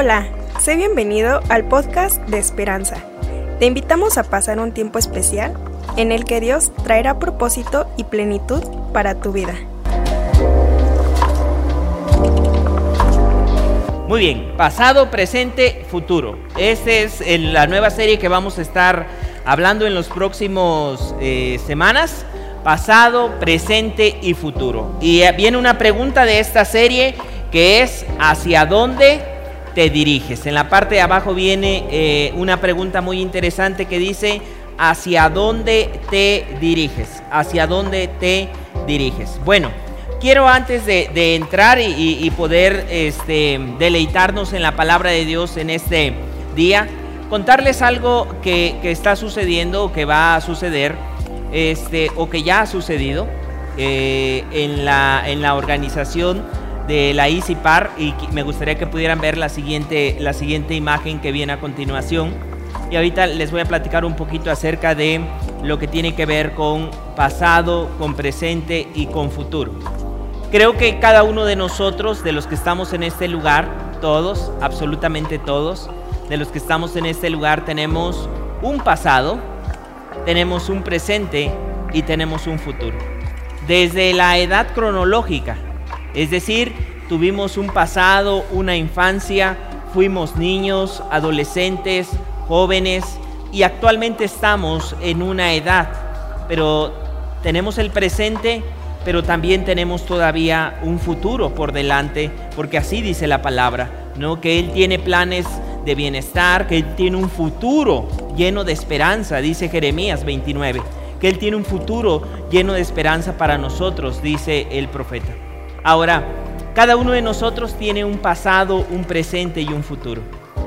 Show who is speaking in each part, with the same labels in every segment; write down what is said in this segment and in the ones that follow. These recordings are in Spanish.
Speaker 1: Hola, sé bienvenido al podcast de Esperanza. Te invitamos a pasar un tiempo especial en el que Dios traerá propósito y plenitud para tu vida.
Speaker 2: Muy bien, pasado, presente, futuro. Esta es la nueva serie que vamos a estar hablando en los próximos eh, semanas. Pasado, presente y futuro. Y eh, viene una pregunta de esta serie que es ¿hacia dónde te diriges? En la parte de abajo viene eh, una pregunta muy interesante que dice ¿hacia dónde te diriges? ¿Hacia dónde te diriges? Bueno, quiero antes de, entrar y, poder este, deleitarnos en la palabra de Dios en este día, contarles algo que, está sucediendo o que va a suceder, este, o que ya ha sucedido eh, en, la, en la organización de la ICIPAR y me gustaría que pudieran ver la siguiente, la siguiente imagen que viene a continuación. Y ahorita les voy a platicar un poquito acerca de lo que tiene que ver con pasado, con presente y con futuro. Creo que cada uno de nosotros, de los que estamos en este lugar, todos, absolutamente todos, de los que estamos en este lugar, tenemos un pasado, tenemos un presente y tenemos un futuro. Desde la edad cronológica, es decir, tuvimos un pasado, una infancia, fuimos niños, adolescentes, jóvenes y actualmente estamos en una edad, pero tenemos el presente, pero también tenemos todavía un futuro por delante, porque así dice la palabra, ¿no? Que Él tiene planes de bienestar, que Él tiene un futuro lleno de esperanza, dice Jeremías 29, que Él tiene un futuro lleno de esperanza para nosotros, dice el profeta. Ahora, cada uno de nosotros tiene un pasado, un presente y un futuro.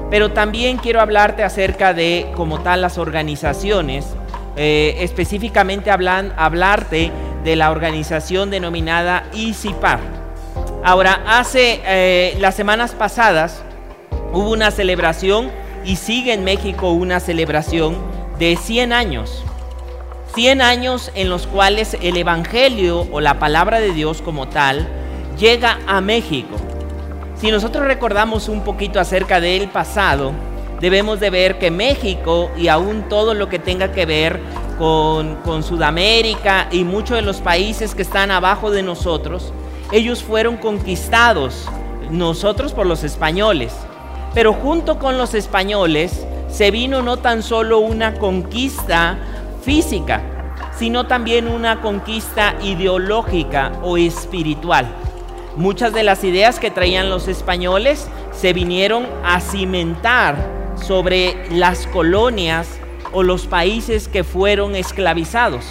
Speaker 2: Pero también quiero hablarte acerca de, como tal, las organizaciones, eh, específicamente hablan, hablarte de la organización denominada ICIPAR. Ahora, hace eh, las semanas pasadas hubo una celebración y sigue en México una celebración de 100 años. 100 años en los cuales el Evangelio o la palabra de Dios como tal llega a México. Si nosotros recordamos un poquito acerca del pasado, debemos de ver que México y aún todo lo que tenga que ver con, con Sudamérica y muchos de los países que están abajo de nosotros, ellos fueron conquistados, nosotros por los españoles. Pero junto con los españoles se vino no tan solo una conquista física, sino también una conquista ideológica o espiritual. Muchas de las ideas que traían los españoles se vinieron a cimentar sobre las colonias o los países que fueron esclavizados.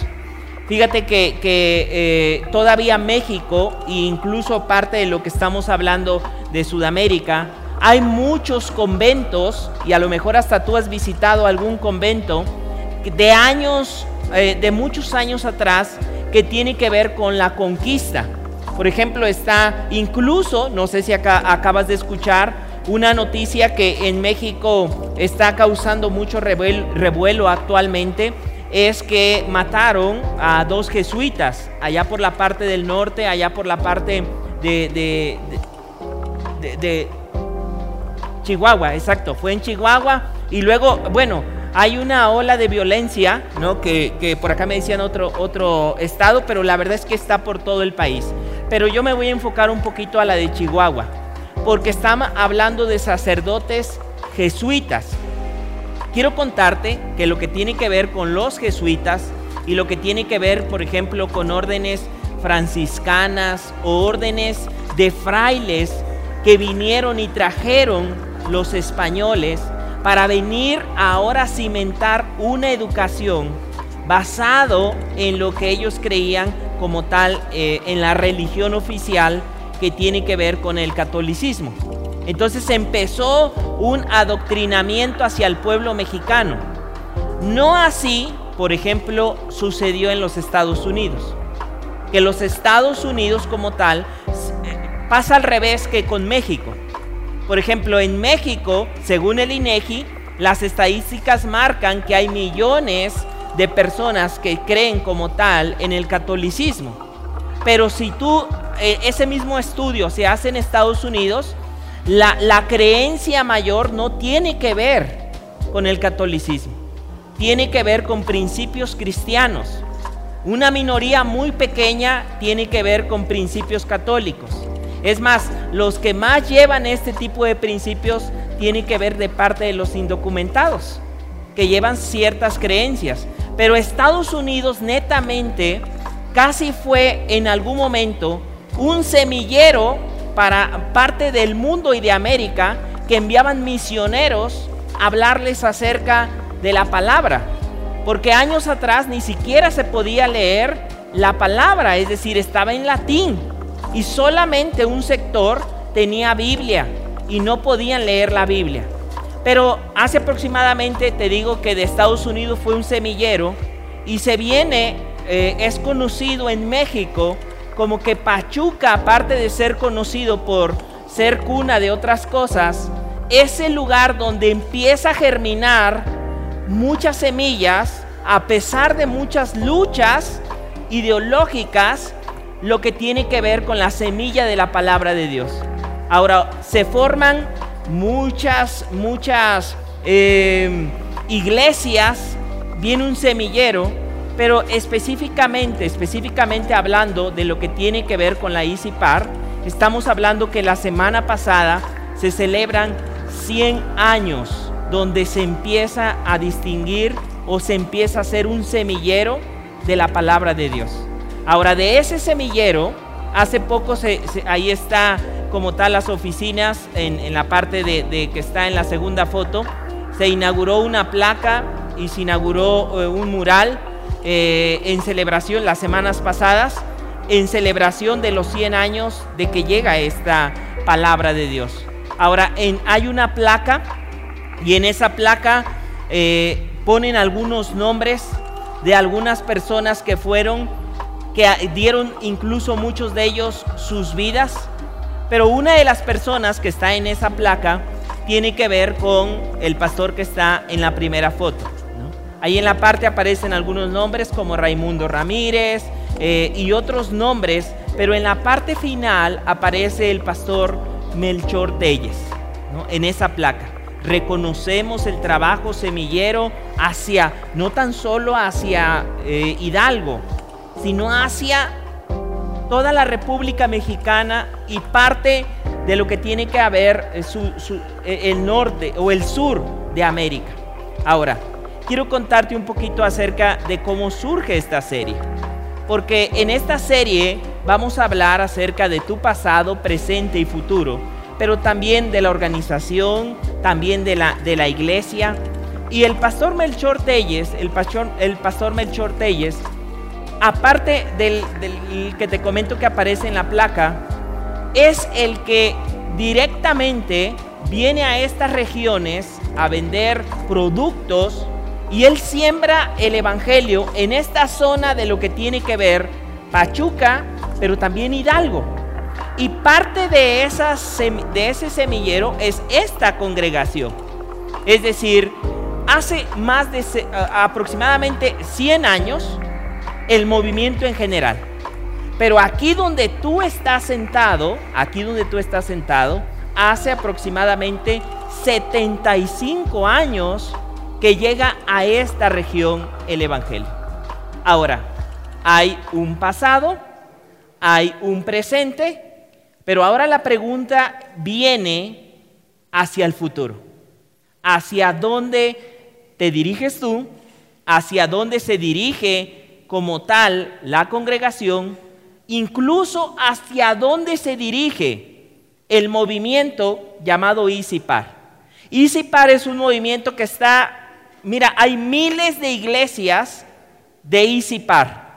Speaker 2: Fíjate que, eh, todavía México e incluso parte de lo que estamos hablando de Sudamérica, hay muchos conventos y a lo mejor hasta tú has visitado algún convento de años, eh, de muchos años atrás, que tiene que ver con la conquista. Por ejemplo, está incluso, no sé si acá, acabas de escuchar, una noticia que en México está causando mucho revuelo, actualmente es que mataron a dos jesuitas allá por la parte del norte, allá por la parte de, de, Chihuahua, exacto, fue en Chihuahua y luego, bueno, hay una ola de violencia, ¿no? Que, que, por acá me decían otro, otro estado, pero la verdad es que está por todo el país pero yo me voy a enfocar un poquito a la de Chihuahua, porque estamos hablando de sacerdotes jesuitas. Quiero contarte que lo que tiene que ver con los jesuitas y lo que tiene que ver, por ejemplo, con órdenes franciscanas o órdenes de frailes que vinieron y trajeron los españoles para venir ahora a cimentar una educación basado en lo que ellos creían como tal eh, en la religión oficial que tiene que ver con el catolicismo. Entonces empezó un adoctrinamiento hacia el pueblo mexicano. No así, por ejemplo, sucedió en los Estados Unidos. Que los Estados Unidos como tal eh, pasa al revés que con México. Por ejemplo, en México, según el INEGI, las estadísticas marcan que hay millones de personas que creen como tal en el catolicismo. Pero si tú, eh, ese mismo estudio se hace en Estados Unidos, La, la creencia mayor no tiene que ver con el catolicismo, tiene que ver con principios cristianos. Una minoría muy pequeña tiene que ver con principios católicos. Es más, los que más llevan este tipo de principios tienen que ver de parte de los indocumentados, que llevan ciertas creencias. Pero Estados Unidos netamente casi fue en algún momento un semillero para parte del mundo y de América que enviaban misioneros a hablarles acerca de la palabra. Porque años atrás ni siquiera se podía leer la palabra, es decir, estaba en latín. Y solamente un sector tenía Biblia y no podían leer la Biblia. Pero hace aproximadamente, te digo que de Estados Unidos fue un semillero y se viene, eh, es conocido en México como que Pachuca, aparte de ser conocido por ser cuna de otras cosas, es el lugar donde empieza a germinar muchas semillas, a pesar de muchas luchas ideológicas, lo que tiene que ver con la semilla de la palabra de Dios. Ahora, se forman muchas, muchas eh, iglesias, viene un semillero, pero específicamente, específicamente hablando de lo que tiene que ver con la ICIPAR, estamos hablando que la semana pasada se celebran 100 años donde se empieza a distinguir o se empieza a hacer un semillero de la palabra de Dios. Ahora, de ese semillero, hace poco se, ahí está como tal las oficinas en, la parte de, que está en la segunda foto, se inauguró una placa y se inauguró eh, un mural eh, en celebración las semanas pasadas, en celebración de los 100 años de que llega esta palabra de Dios. Ahora, hay una placa y en esa placa eh, ponen algunos nombres de algunas personas que fueron, que dieron incluso muchos de ellos sus vidas. Pero una de las personas que está en esa placa tiene que ver con el pastor que está en la primera foto. Ahí en la parte aparecen algunos nombres como Raimundo Ramírez eh, y otros nombres, pero en la parte final aparece el pastor Melchor Telles, en esa placa. Reconocemos el trabajo semillero hacia, no tan solo hacia eh, Hidalgo, sino hacia toda la República Mexicana y parte de lo que tiene que haber eh, el norte o el sur de América. Ahora, quiero contarte un poquito acerca de cómo surge esta serie. Porque en esta serie vamos a hablar acerca de tu pasado, presente y futuro, pero también de la organización, también de la, de la iglesia. Y el pastor Melchor Telles, el pastor, el pastor Melchor Telles, aparte del, que te comento que aparece en la placa, es el que directamente viene a estas regiones a vender productos y él siembra el Evangelio en esta zona de lo que tiene que ver Pachuca, pero también Hidalgo. Y parte de, de ese semillero es esta congregación. Es decir, hace más de aproximadamente 100 años el movimiento en general. Pero aquí donde tú estás sentado, aquí donde tú estás sentado, hace aproximadamente 75 años que llega a esta región el Evangelio. Ahora, hay un pasado, hay un presente, pero ahora la pregunta viene hacia el futuro. ¿Hacia dónde te diriges tú? ¿Hacia dónde se dirige como tal la congregación? Incluso hacia dónde se dirige el movimiento llamado Isipar. Isipar es un movimiento que está Mira, hay miles de iglesias de Isipar.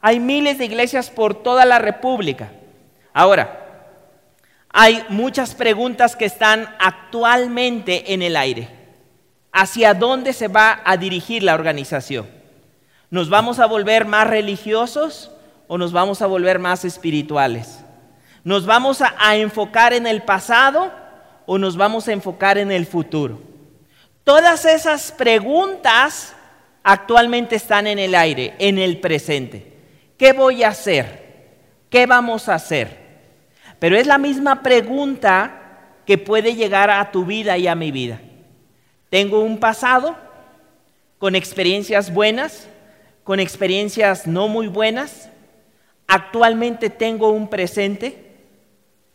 Speaker 2: Hay miles de iglesias por toda la República. Ahora, hay muchas preguntas que están actualmente en el aire. ¿Hacia dónde se va a dirigir la organización? ¿Nos vamos a volver más religiosos o nos vamos a volver más espirituales? ¿Nos vamos a, a enfocar en el pasado o nos vamos a enfocar en el futuro? Todas esas preguntas actualmente están en el aire, en el presente. ¿Qué voy a hacer? ¿Qué vamos a hacer? Pero es la misma pregunta que puede llegar a tu vida y a mi vida. Tengo un pasado con experiencias buenas, con experiencias no muy buenas. Actualmente tengo un presente,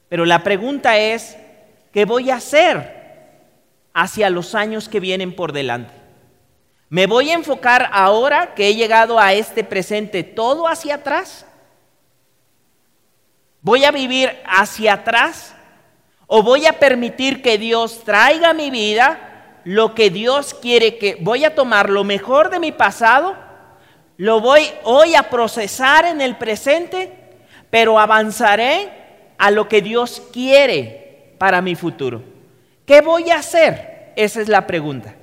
Speaker 2: pero la pregunta es, ¿qué voy a hacer hacia los años que vienen por delante? ¿Me voy a enfocar ahora que he llegado a este presente todo hacia atrás? ¿Voy a vivir hacia atrás? ¿O voy a permitir que Dios traiga a mi vida lo que Dios quiere que... Voy a tomar lo mejor de mi pasado, lo voy hoy a procesar en el presente, pero avanzaré a lo que Dios quiere para mi futuro. ¿Qué voy a hacer? Esa es la pregunta.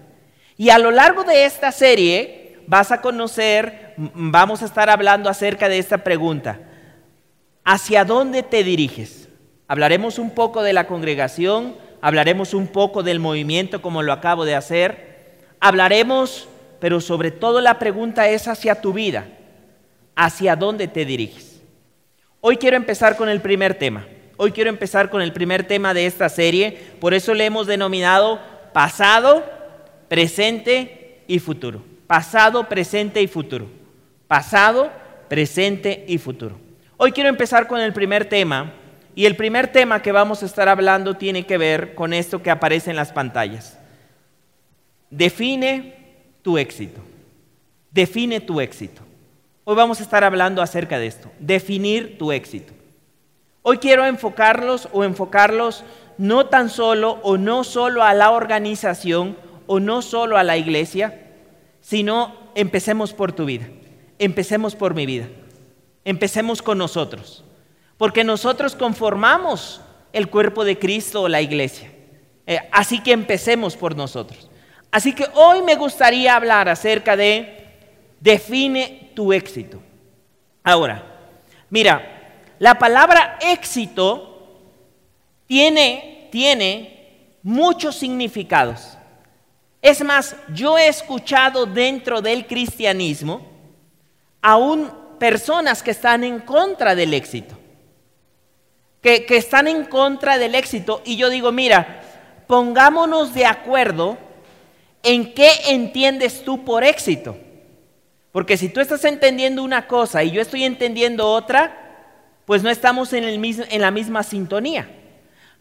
Speaker 2: Y a lo largo de esta serie vas a conocer, vamos a estar hablando acerca de esta pregunta. ¿Hacia dónde te diriges? Hablaremos un poco de la congregación, hablaremos un poco del movimiento como lo acabo de hacer, hablaremos, pero sobre todo la pregunta es hacia tu vida, ¿hacia dónde te diriges? Hoy quiero empezar con el primer tema. Hoy quiero empezar con el primer tema de esta serie, por eso le hemos denominado pasado, presente y futuro. Pasado, presente y futuro. Pasado, presente y futuro. Hoy quiero empezar con el primer tema y el primer tema que vamos a estar hablando tiene que ver con esto que aparece en las pantallas. Define tu éxito. Define tu éxito. Hoy vamos a estar hablando acerca de esto. Definir tu éxito. Hoy quiero enfocarlos o enfocarlos no tan solo o no solo a la organización o no solo a la iglesia, sino empecemos por tu vida, empecemos por mi vida, empecemos con nosotros, porque nosotros conformamos el cuerpo de Cristo o la iglesia. Eh, así que empecemos por nosotros. Así que hoy me gustaría hablar acerca de define tu éxito. Ahora, mira, la palabra éxito tiene, tiene muchos significados. Es más, yo he escuchado dentro del cristianismo aún personas que están en contra del éxito, que, que están en contra del éxito. Y yo digo, mira, pongámonos de acuerdo en qué entiendes tú por éxito. Porque si tú estás entendiendo una cosa y yo estoy entendiendo otra, pues no estamos en, el mismo, en la misma sintonía.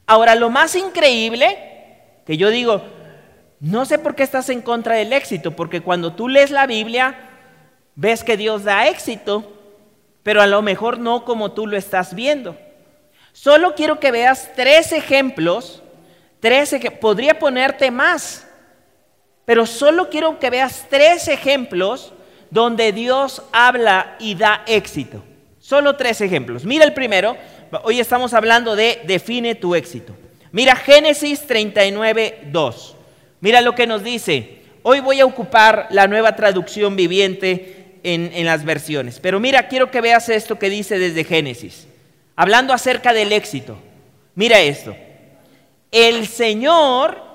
Speaker 2: Ahora, lo más increíble, que yo digo, no sé por qué estás en contra del éxito, porque cuando tú lees la Biblia, ves que Dios da éxito, pero a lo mejor no como tú lo estás viendo. Solo quiero que veas tres ejemplos, tres podría ponerte más, pero solo quiero que veas tres ejemplos donde Dios habla y da éxito. Solo tres ejemplos. Mira el primero, hoy estamos hablando de define tu éxito. Mira Génesis 39, 2. Mira lo que nos dice. Hoy voy a ocupar la nueva traducción viviente en, en, las versiones. Pero mira, quiero que veas esto que dice desde Génesis. Hablando acerca del éxito. Mira esto. El Señor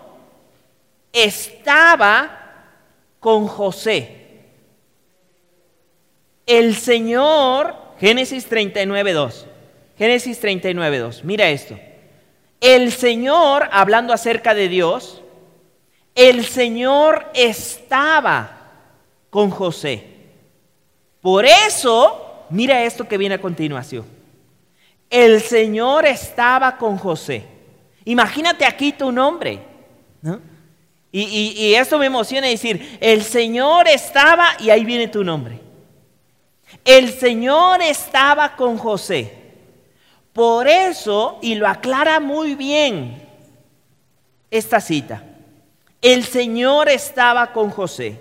Speaker 2: estaba con José. El Señor, Génesis 39, 2. Génesis 39, 2. Mira esto. El Señor, hablando acerca de Dios, el Señor estaba con José. Por eso, mira esto que viene a continuación. El Señor estaba con José. Imagínate aquí tu nombre. Y, esto me emociona decir, el Señor estaba y ahí viene tu nombre. El Señor estaba con José. Por eso, y lo aclara muy bien esta cita, el Señor estaba con José.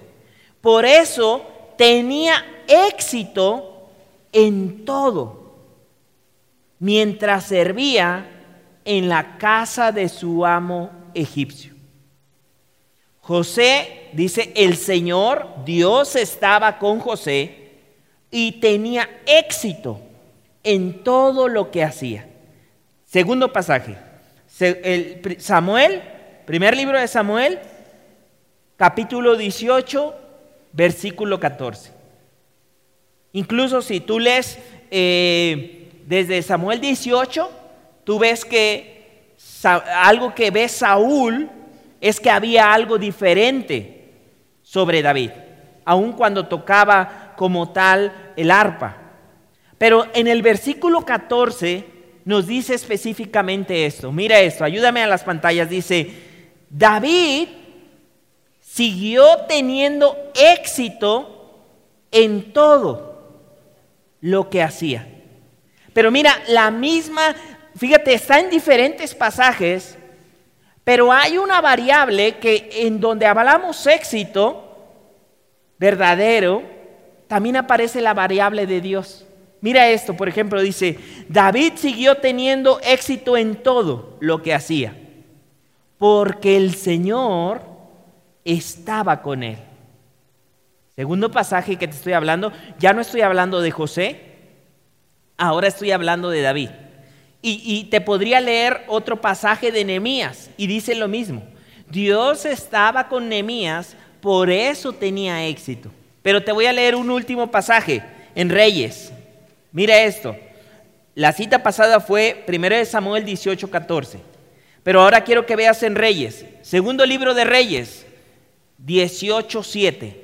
Speaker 2: Por eso tenía éxito en todo, mientras servía en la casa de su amo egipcio. José, dice, el Señor, Dios estaba con José y tenía éxito en todo lo que hacía. Segundo pasaje, Samuel, primer libro de Samuel, capítulo 18, versículo 14. Incluso si tú lees eh, desde Samuel 18, tú ves que algo que ve Saúl es que había algo diferente sobre David, aun cuando tocaba como tal el arpa. Pero en el versículo 14 nos dice específicamente esto. Mira esto, ayúdame a las pantallas. Dice, David siguió teniendo éxito en todo lo que hacía. Pero mira, la misma, fíjate, está en diferentes pasajes, pero hay una variable que en donde hablamos éxito verdadero, también aparece la variable de Dios. Mira esto, por ejemplo, dice, David siguió teniendo éxito en todo lo que hacía, porque el Señor estaba con él. Segundo pasaje que te estoy hablando, ya no estoy hablando de José, ahora estoy hablando de David. Y, te podría leer otro pasaje de Nehemías y dice lo mismo. Dios estaba con Nehemías, por eso tenía éxito. Pero te voy a leer un último pasaje en Reyes. Mira esto. La cita pasada fue 1 Samuel 18, 14. Pero ahora quiero que veas en Reyes. Segundo libro de Reyes, 18.7.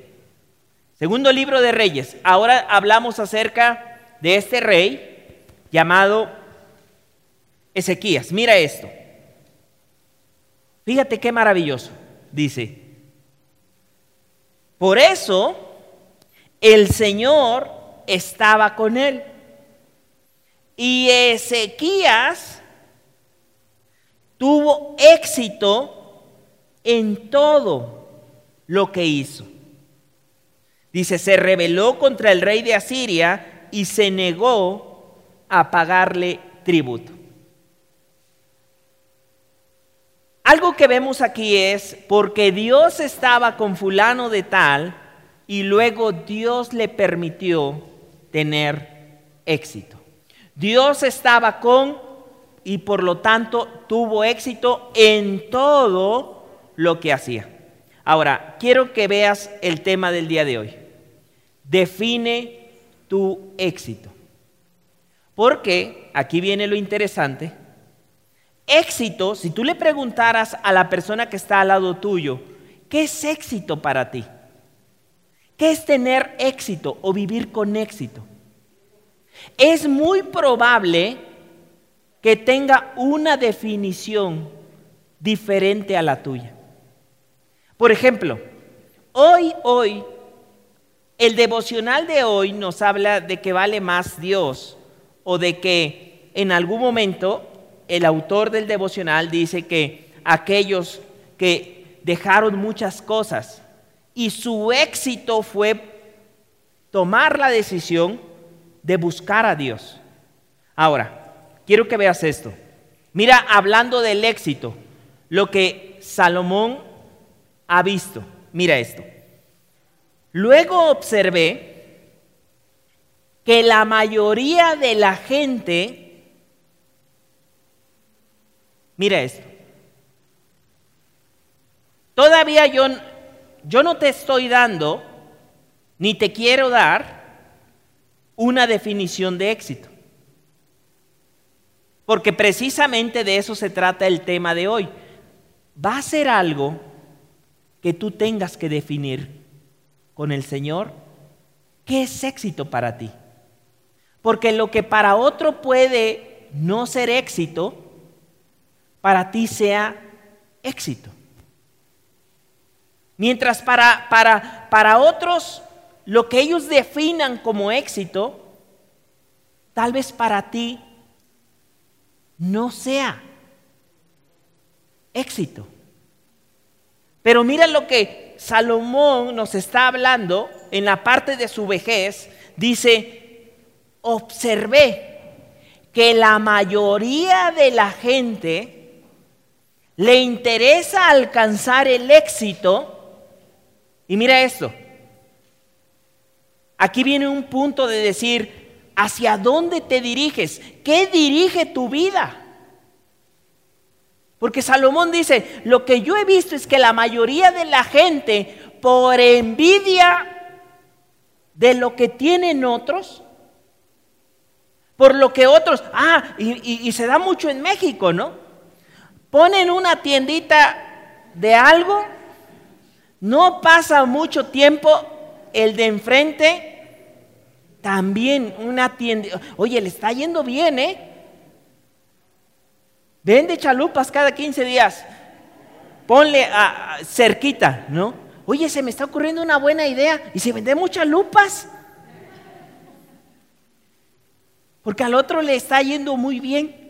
Speaker 2: Segundo libro de Reyes. Ahora hablamos acerca de este rey llamado Ezequías. Mira esto. Fíjate qué maravilloso. Dice, por eso el Señor estaba con él. Y Ezequías tuvo éxito en todo lo que hizo. Dice, se rebeló contra el rey de Asiria y se negó a pagarle tributo. Algo que vemos aquí es porque Dios estaba con fulano de tal y luego Dios le permitió tener éxito. Dios estaba con y por lo tanto tuvo éxito en todo lo que hacía. Ahora, quiero que veas el tema del día de hoy. Define tu éxito. Porque, aquí viene lo interesante, éxito, si tú le preguntaras a la persona que está al lado tuyo, ¿qué es éxito para ti? ¿Qué es tener éxito o vivir con éxito? Es muy probable que tenga una definición diferente a la tuya. Por ejemplo, hoy, hoy, el devocional de hoy nos habla de que vale más Dios o de que en algún momento el autor del devocional dice que aquellos que dejaron muchas cosas y su éxito fue tomar la decisión de buscar a Dios. Ahora, quiero que veas esto. Mira, hablando del éxito, lo que Salomón ha visto. Mira esto. Luego observé que la mayoría de la gente, mira esto, todavía yo, yo no te estoy dando, ni te quiero dar, una definición de éxito. Porque precisamente de eso se trata el tema de hoy. Va a ser algo que tú tengas que definir con el Señor qué es éxito para ti. Porque lo que para otro puede no ser éxito, para ti sea éxito. Mientras para, para, para otros lo que ellos definan como éxito, tal vez para ti no sea éxito. Pero mira lo que Salomón nos está hablando en la parte de su vejez. Dice, observé que la mayoría de la gente le interesa alcanzar el éxito. Y mira esto. Aquí viene un punto de decir, ¿hacia dónde te diriges? ¿Qué dirige tu vida? Porque Salomón dice, lo que yo he visto es que la mayoría de la gente, por envidia de lo que tienen otros, por lo que otros, ah, y, se da mucho en México, ¿no? Ponen una tiendita de algo, no pasa mucho tiempo, el de enfrente también una tienda, oye, le está yendo bien, ¿eh? Vende chalupas cada 15 días. Ponle a, cerquita, ¿no? Oye, se me está ocurriendo una buena idea. ¿Y si vendemos chalupas? Porque al otro le está yendo muy bien.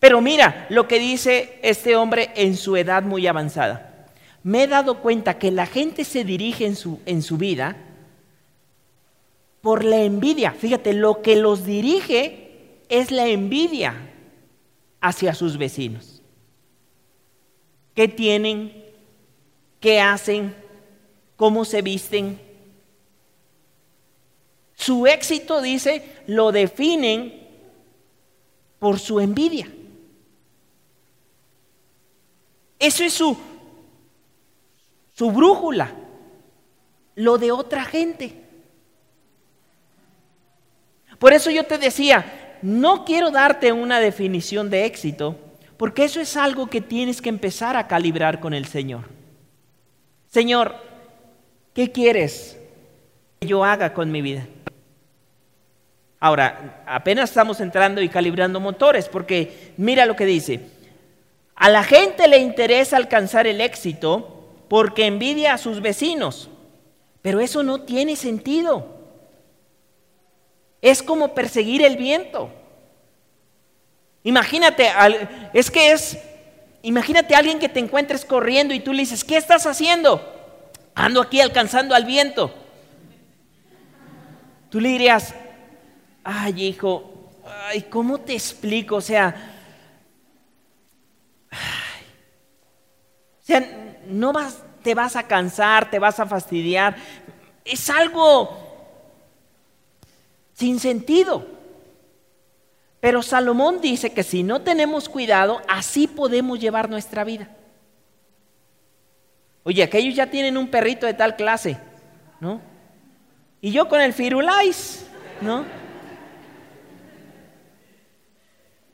Speaker 2: Pero mira lo que dice este hombre en su edad muy avanzada. Me he dado cuenta que la gente se dirige en su, en su vida por la envidia. Fíjate, lo que los dirige es la envidia hacia sus vecinos. ¿Qué tienen? ¿Qué hacen? ¿Cómo se visten? Su éxito, dice, lo definen por su envidia. Eso es su, su brújula, lo de otra gente. Por eso yo te decía, no quiero darte una definición de éxito, porque eso es algo que tienes que empezar a calibrar con el Señor. Señor, ¿qué quieres que yo haga con mi vida? Ahora, apenas estamos entrando y calibrando motores, porque mira lo que dice. A la gente le interesa alcanzar el éxito porque envidia a sus vecinos, pero eso no tiene sentido. Es como perseguir el viento. Imagínate, es que es, imagínate a alguien que te encuentres corriendo y tú le dices, ¿qué estás haciendo? Ando aquí alcanzando al viento. Tú le dirías, ay hijo, ay, ¿cómo te explico? O sea, sea, no vas, te vas a cansar, te vas a fastidiar. Es algo sin sentido. Pero Salomón dice que si no tenemos cuidado, así podemos llevar nuestra vida. Oye, aquellos ya tienen un perrito de tal clase, ¿no? Y yo con el firulais, ¿no?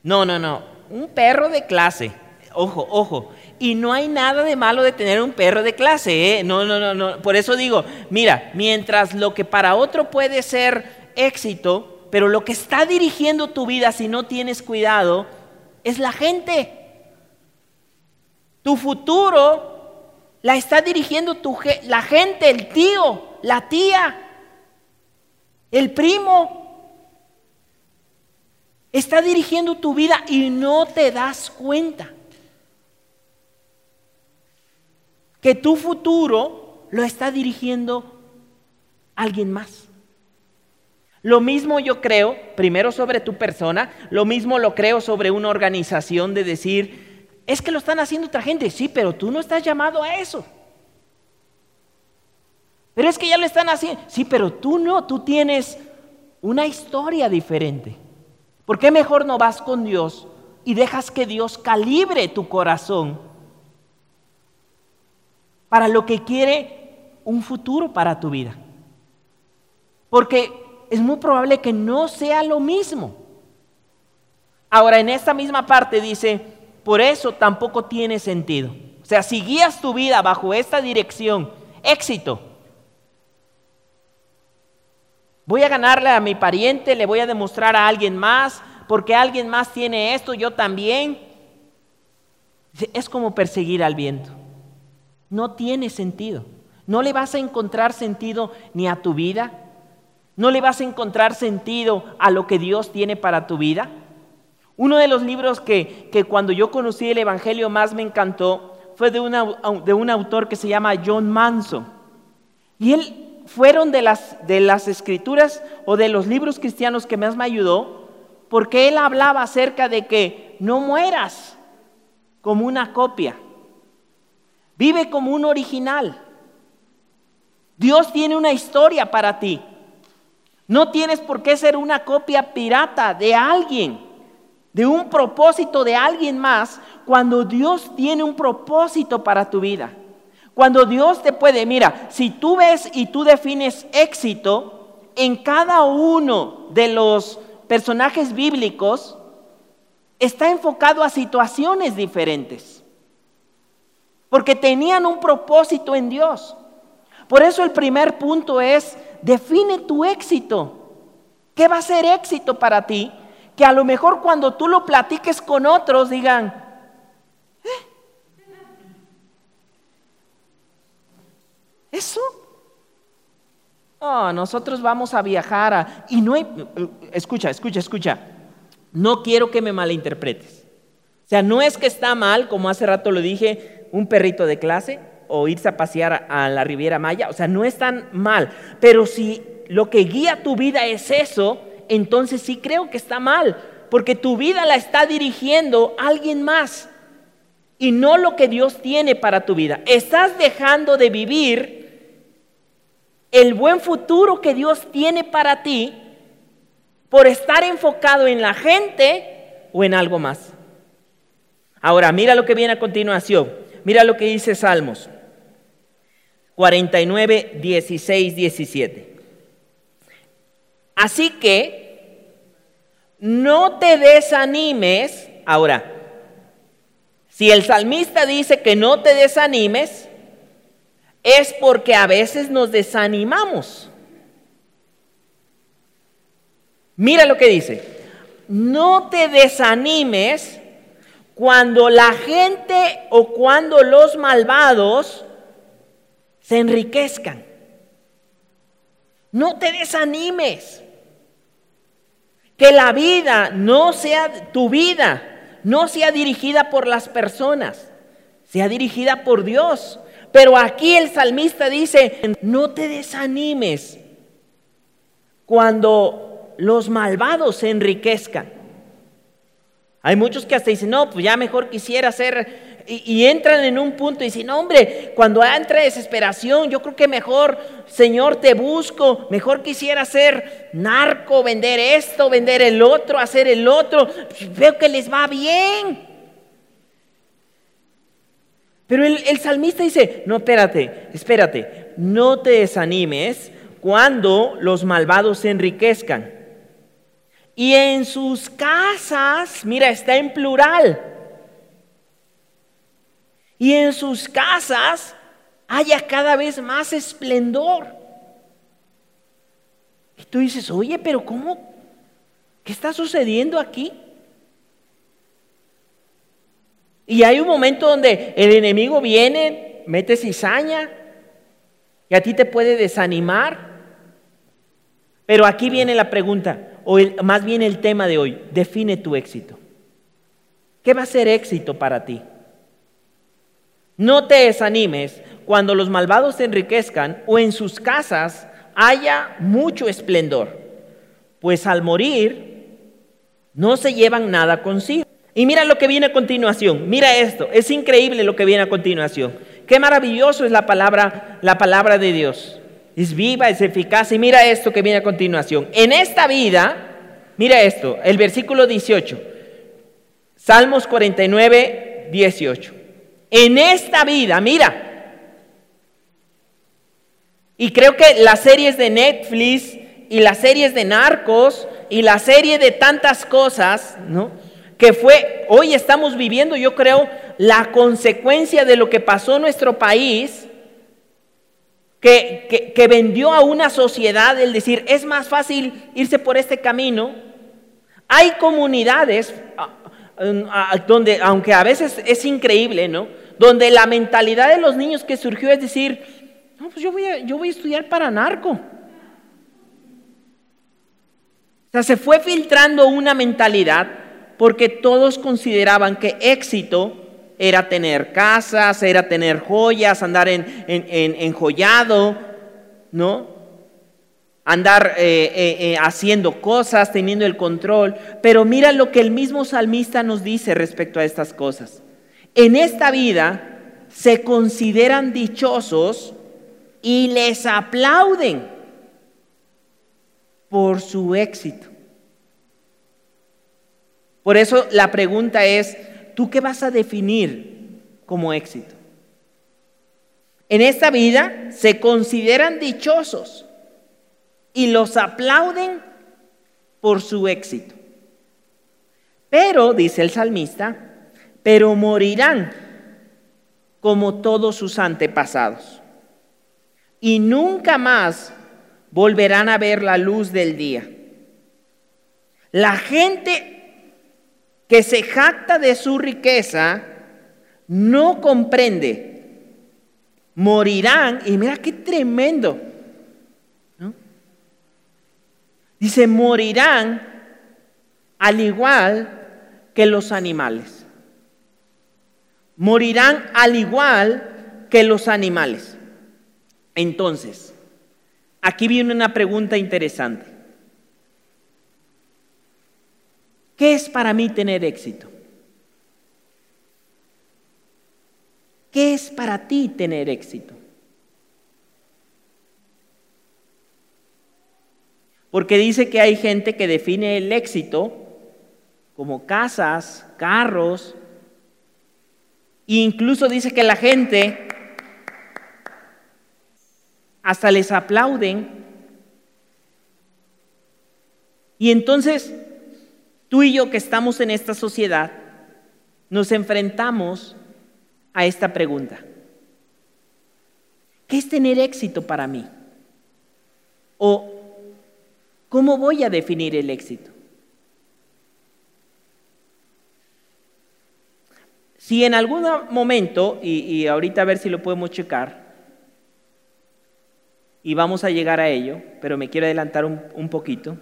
Speaker 2: No, no, no. Un perro de clase. Ojo, ojo. Y no hay nada de malo de tener un perro de clase, ¿eh? No, no, no, no. Por eso digo, mira, mientras lo que para otro puede ser éxito, pero lo que está dirigiendo tu vida si no tienes cuidado es la gente. Tu futuro la está dirigiendo tu, la gente, el tío, la tía, el primo. Está dirigiendo tu vida y no te das cuenta. Que tu futuro lo está dirigiendo alguien más. Lo mismo yo creo, primero sobre tu persona, lo mismo lo creo sobre una organización de decir, es que lo están haciendo otra gente, sí, pero tú no estás llamado a eso. Pero es que ya lo están haciendo, sí, pero tú no, tú tienes una historia diferente. ¿Por qué mejor no vas con Dios y dejas que Dios calibre tu corazón para lo que quiere un futuro para tu vida? Porque es muy probable que no sea lo mismo. Ahora, en esta misma parte dice, por eso tampoco tiene sentido. O sea, si guías tu vida bajo esta dirección, éxito. Voy a ganarle a mi pariente, le voy a demostrar a alguien más, porque alguien más tiene esto, yo también. Es como perseguir al viento. No tiene sentido. No le vas a encontrar sentido ni a tu vida, ¿No le vas a encontrar sentido a lo que Dios tiene para tu vida? Uno de los libros que, cuando yo conocí el Evangelio más me encantó fue de, de un autor que se llama John Manson. Y él fueron de las, de las escrituras o de los libros cristianos que más me ayudó, porque él hablaba acerca de que no mueras como una copia, vive como un original. Dios tiene una historia para ti. No tienes por qué ser una copia pirata de alguien, de un propósito de alguien más, cuando Dios tiene un propósito para tu vida. Cuando Dios te puede, mira, si tú ves y tú defines éxito en cada uno de los personajes bíblicos, está enfocado a situaciones diferentes. Porque tenían un propósito en Dios. Por eso el primer punto es, define tu éxito. ¿Qué va a ser éxito para ti? Que a lo mejor cuando tú lo platiques con otros digan, ¿Eh? ¿eso? Oh, nosotros vamos a viajar a... Y no hay... Escucha, escucha, escucha. No quiero que me malinterpretes. O sea, no es que está mal, como hace rato lo dije, un perrito de clase o irse a pasear a la Riviera Maya. O sea, no es tan mal. Pero si lo que guía tu vida es eso, entonces sí creo que está mal. Porque tu vida la está dirigiendo alguien más. Y no lo que Dios tiene para tu vida. Estás dejando de vivir el buen futuro que Dios tiene para ti por estar enfocado en la gente o en algo más. Ahora, mira lo que viene a continuación. Mira lo que dice Salmos 49, 16, 17. Así que no te desanimes. Ahora, si el salmista dice que no te desanimes, es porque a veces nos desanimamos. Mira lo que dice. No te desanimes cuando la gente o cuando los malvados se enriquezcan. No te desanimes. Que la vida no sea tu vida, no sea dirigida por las personas, sea dirigida por Dios. Pero aquí el salmista dice, no te desanimes cuando los malvados se enriquezcan. Hay muchos que hasta dicen, no, pues ya mejor quisiera ser... Y, entran en un punto y dicen, hombre, cuando entra desesperación, yo creo que mejor, Señor, te busco, mejor quisiera ser narco, vender esto, vender el otro, hacer el otro. Veo que les va bien. Pero el, salmista dice, no, espérate, espérate, no te desanimes cuando los malvados se enriquezcan. Y en sus casas, mira, está en plural. Y en sus casas haya cada vez más esplendor. Y tú dices, oye, pero ¿cómo? ¿Qué está sucediendo aquí? Y hay un momento donde el enemigo viene, mete cizaña y a ti te puede desanimar. Pero aquí viene la pregunta, o más bien el tema de hoy, define tu éxito. ¿Qué va a ser éxito para ti? No te desanimes cuando los malvados se enriquezcan o en sus casas haya mucho esplendor, pues al morir no se llevan nada consigo. Y mira lo que viene a continuación. Mira esto. Es increíble lo que viene a continuación. Qué maravilloso es la palabra, la palabra de Dios. Es viva, es eficaz. Y mira esto que viene a continuación. En esta vida, mira esto, el versículo 18. Salmos 49, 18. En esta vida, mira. Y creo que las series de Netflix y las series de narcos y la serie de tantas cosas, ¿no? que fue, hoy estamos viviendo, yo creo, la consecuencia de lo que pasó en nuestro país, que, vendió a una sociedad el decir, es más fácil irse por este camino. Hay comunidades donde, aunque a veces es increíble, ¿no? Donde la mentalidad de los niños que surgió es decir, no, pues yo voy a, yo voy a estudiar para narco. O sea, se fue filtrando una mentalidad porque todos consideraban que éxito era tener casas, era tener joyas, andar en, enjollado, ¿no? Andar eh, eh, eh, haciendo cosas, teniendo el control. Pero mira lo que el mismo salmista nos dice respecto a estas cosas. En esta vida se consideran dichosos y les aplauden por su éxito. Por eso la pregunta es, ¿tú qué vas a definir como éxito? En esta vida se consideran dichosos y los aplauden por su éxito. Pero, dice el salmista, pero morirán como todos sus antepasados. Y nunca más volverán a ver la luz del día. La gente que se jacta de su riqueza no comprende. Morirán, y mira qué tremendo. Dice, morirán al igual que los animales. Morirán al igual que los animales. Entonces, aquí viene una pregunta interesante. ¿Qué es para mí tener éxito? ¿Qué es para ti tener éxito? Porque dice que hay gente que define el éxito como casas, carros, e incluso dice que la gente hasta les aplauden. Y entonces, tú y yo que estamos en esta sociedad, nos enfrentamos a esta pregunta. ¿Qué es tener éxito para mí? ¿O cómo voy a definir el éxito? Si en algún momento, y, ahorita a ver si lo podemos checar, y vamos a llegar a ello, pero me quiero adelantar un, poquito.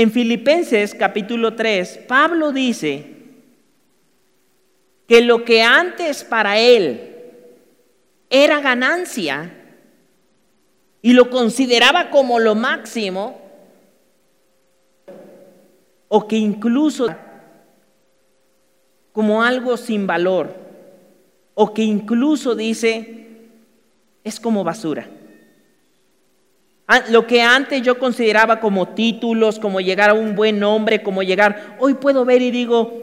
Speaker 2: En Filipenses capítulo 3, Pablo dice que lo que antes para él era ganancia y lo consideraba como lo máximo, o que incluso como algo sin valor, o que incluso dice es como basura. Ah, lo que antes yo consideraba como títulos, como llegar a un buen nombre, como llegar, hoy puedo ver y digo,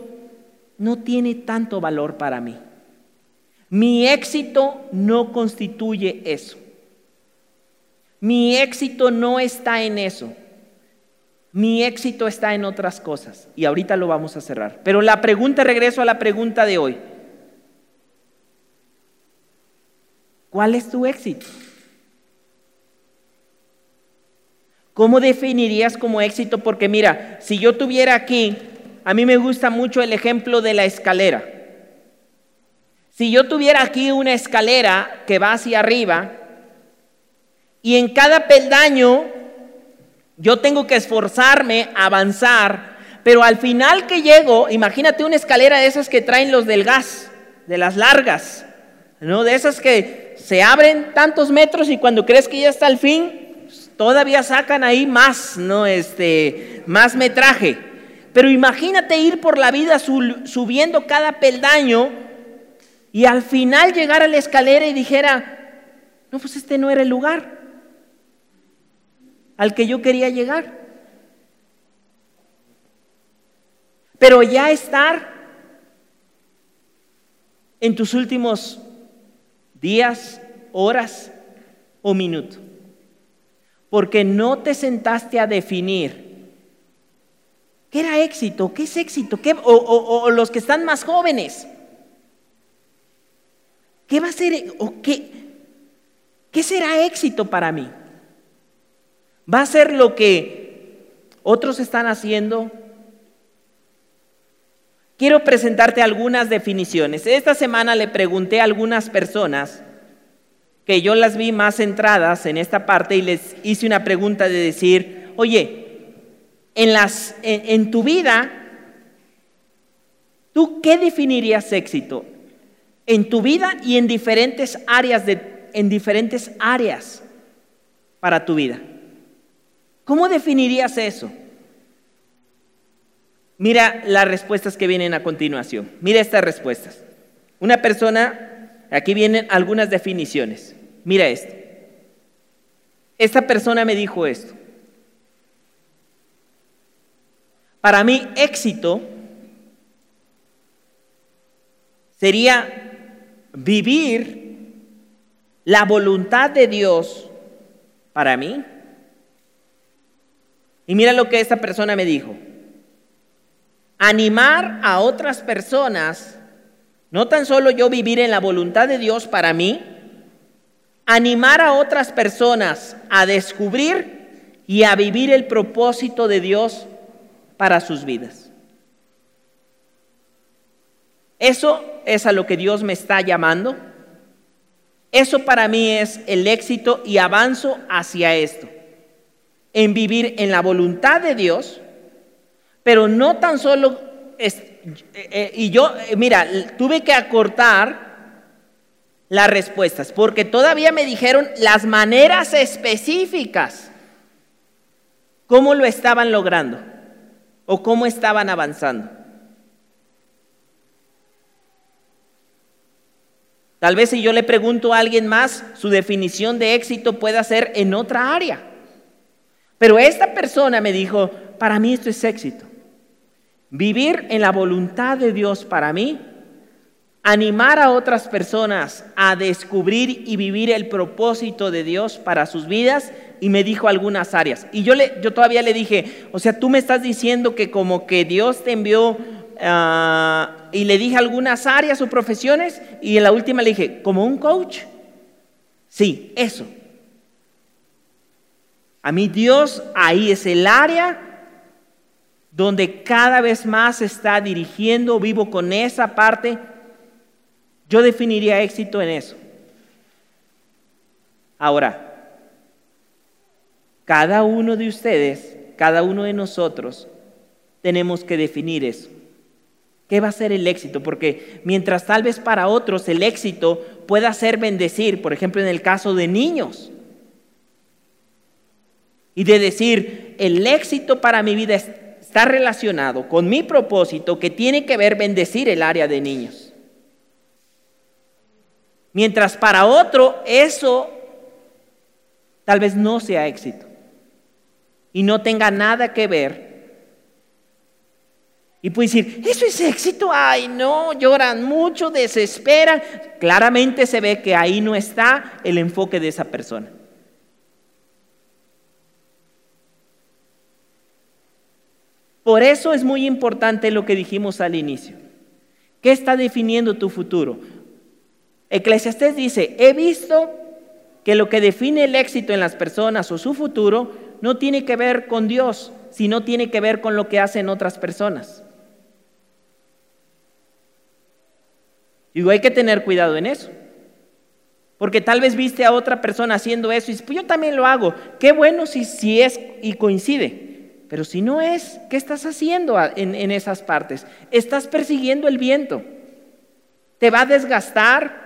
Speaker 2: no tiene tanto valor para mí. Mi éxito no constituye eso. Mi éxito no está en eso. Mi éxito está en otras cosas. Y ahorita lo vamos a cerrar. Pero la pregunta, regreso a la pregunta de hoy. ¿Cuál es tu éxito? ¿Cómo definirías como éxito? Porque mira, si yo tuviera aquí, a mí me gusta mucho el ejemplo de la escalera. Si yo tuviera aquí una escalera que va hacia arriba y en cada peldaño yo tengo que esforzarme, avanzar, pero al final que llego, imagínate una escalera de esas que traen los del gas, de las largas, ¿no? De esas que se abren tantos metros y cuando crees que ya está al fin, todavía sacan ahí más, ¿no? Este, más metraje. Pero imagínate ir por la vida subiendo cada peldaño y al final llegar a la escalera y dijera, no, pues este no era el lugar al que yo quería llegar. Pero ya estar en tus últimos días, horas o minutos porque no te sentaste a definir qué era éxito, qué es éxito, ¿Qué, o, los que están más jóvenes. ¿Qué va a ser o qué, qué será éxito para mí? ¿Va a ser lo que otros están haciendo? Quiero presentarte algunas definiciones. Esta semana le pregunté a algunas personas que yo las vi más centradas en esta parte y les hice una pregunta de decir, oye, en, las, en, tu vida, ¿tú qué definirías éxito? En tu vida y en diferentes áreas, de, en diferentes áreas para tu vida. ¿Cómo definirías eso? Mira las respuestas que vienen a continuación. Mira estas respuestas. Una persona, aquí vienen algunas definiciones. Mira esto. Esta persona me dijo esto. Para mí éxito sería vivir la voluntad de Dios para mí. Y mira lo que esta persona me dijo. animar a otras personas, no tan solo yo vivir en la voluntad de Dios para mí, animar a otras personas a descubrir y a vivir el propósito de Dios para sus vidas. Eso es a lo que Dios me está llamando. Eso para mí es el éxito y avanzo hacia esto. En vivir en la voluntad de Dios, pero no tan solo... Eh, eh, y yo, eh, mira, tuve que acortar las respuestas, porque todavía me dijeron las maneras específicas, cómo lo estaban logrando o cómo estaban avanzando. Tal vez si yo le pregunto a alguien más, su definición de éxito puede ser en otra área. Pero esta persona me dijo, para mí esto es éxito. Vivir en la voluntad de Dios para mí, animar a otras personas a descubrir y vivir el propósito de Dios para sus vidas y me dijo algunas áreas. Y yo, le, yo todavía le dije, o sea, tú me estás diciendo que como que Dios te envió ah, y le dije algunas áreas o profesiones y en la última le dije, ¿como un coach? Sí, eso. A mí Dios ahí es el área donde cada vez más está dirigiendo, vivo con esa parte. Yo definiría éxito en eso. Ahora, cada uno de ustedes, cada uno de nosotros, tenemos que definir eso. ¿Qué va a ser el éxito? Porque mientras tal vez para otros el éxito pueda ser bendecir, por ejemplo en el caso de niños, y de decir, el éxito para mi vida está relacionado con mi propósito que tiene que ver bendecir el área de niños. Mientras para otro eso tal vez no sea éxito y no tenga nada que ver. Y puede decir, eso es éxito, ay no, lloran mucho, desesperan. Claramente se ve que ahí no está el enfoque de esa persona. Por eso es muy importante lo que dijimos al inicio. ¿Qué está definiendo tu futuro? Eclesiastés dice, he visto que lo que define el éxito en las personas o su futuro no tiene que ver con Dios, sino tiene que ver con lo que hacen otras personas. Digo, hay que tener cuidado en eso. Porque tal vez viste a otra persona haciendo eso y dices, pues yo también lo hago. Qué bueno si, si es y coincide. Pero si no es, ¿qué estás haciendo en, en esas partes? Estás persiguiendo el viento. Te va a desgastar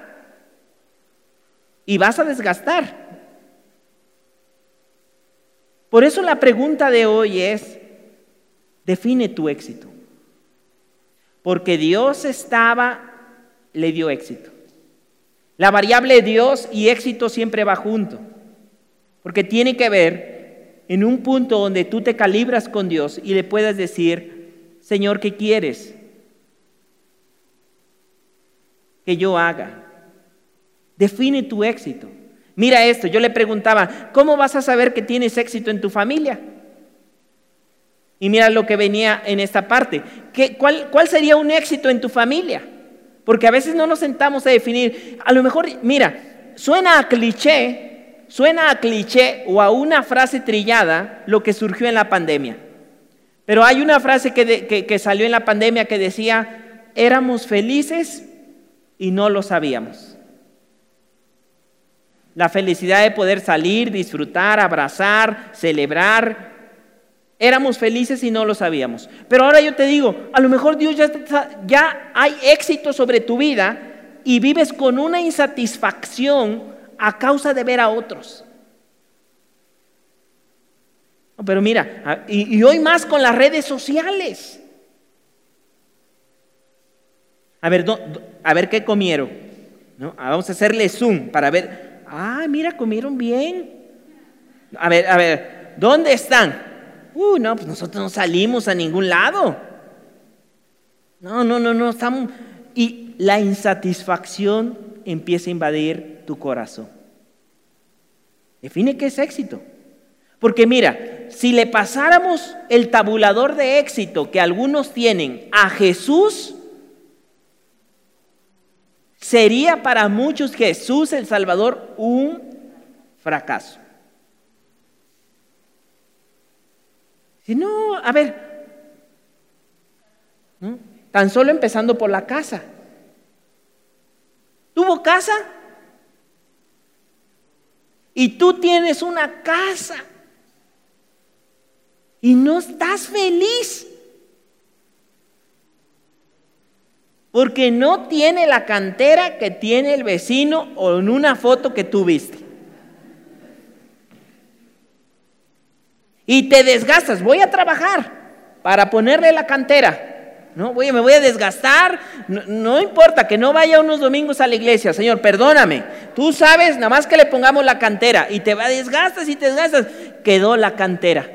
Speaker 2: y vas a desgastar. Por eso la pregunta de hoy es, define tu éxito. Porque Dios estaba, le dio éxito. La variable Dios y éxito siempre va junto. Porque tiene que ver en un punto donde tú te calibras con Dios y le puedas decir, Señor, ¿qué quieres que yo haga? Define tu éxito. Mira esto, yo le preguntaba, ¿cómo vas a saber que tienes éxito en tu familia? Y mira lo que venía en esta parte. ¿Qué, cuál, ¿Cuál sería un éxito en tu familia? Porque a veces no nos sentamos a definir. A lo mejor, mira, suena a cliché, suena a cliché o a una frase trillada lo que surgió en la pandemia. Pero hay una frase que, que salió en la pandemia que decía, éramos felices y no lo sabíamos. La felicidad de poder salir, disfrutar, abrazar, celebrar. Éramos felices y no lo sabíamos. Pero ahora yo te digo, a lo mejor Dios ya, ya hay éxito sobre tu vida y vives con una insatisfacción a causa de ver a otros. Pero mira, y, hoy más con las redes sociales. A ver, a ver qué comieron. ¿no? Vamos a hacerle zoom para ver ah, mira, comieron bien. A ver, a ver, ¿dónde están? Uh, no, pues nosotros no salimos a ningún lado. No, no, no, no, estamos... Y la insatisfacción empieza a invadir tu corazón. Define qué es éxito. Porque mira, si le pasáramos el tabulador de éxito que algunos tienen a Jesús, sería para muchos Jesús el Salvador un fracaso. Si no, a ver, tan solo empezando por la casa. ¿Tuvo casa? Y tú tienes una casa y no estás feliz. Porque no tiene la cantera que tiene el vecino o en una foto que tú viste. Y te desgastas, voy a trabajar para ponerle la cantera. No, voy, me voy a desgastar. No, no, importa que no vaya unos domingos a la iglesia, Señor, perdóname. Tú sabes, nada más que le pongamos la cantera y te va desgastas y te desgastas. Quedó la cantera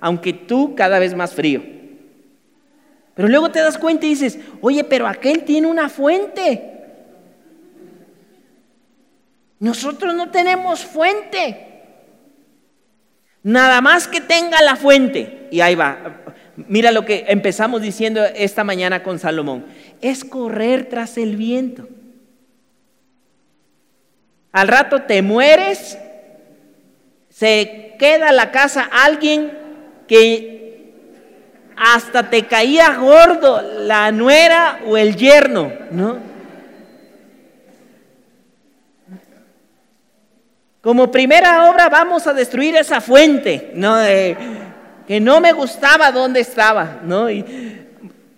Speaker 2: aunque tú cada vez más frío. Pero luego te das cuenta y dices, oye, pero aquel tiene una fuente. Nosotros no tenemos fuente. Nada más que tenga la fuente. Y ahí va. Mira lo que empezamos diciendo esta mañana con Salomón. Es correr tras el viento. Al rato te mueres, se queda la casa alguien que hasta te caía gordo la nuera o el yerno, ¿no? Como primera obra vamos a destruir esa fuente, ¿no? que no me gustaba dónde estaba, ¿no? Y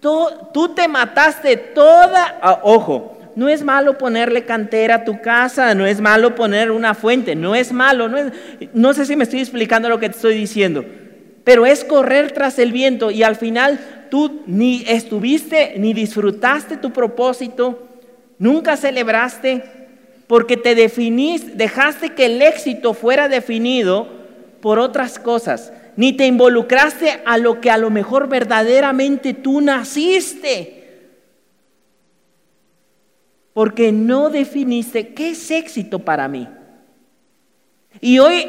Speaker 2: tú, te mataste toda, ah, ojo, no es malo ponerle cantera a tu casa, no es malo poner una fuente, no es malo, no, no sé si me estoy explicando lo que te estoy diciendo pero es correr tras el viento y al final tú ni estuviste ni disfrutaste tu propósito, nunca celebraste porque te definiste, dejaste que el éxito fuera definido por otras cosas, ni te involucraste a lo que a lo mejor verdaderamente tú naciste. Porque no definiste qué es éxito para mí. Y hoy,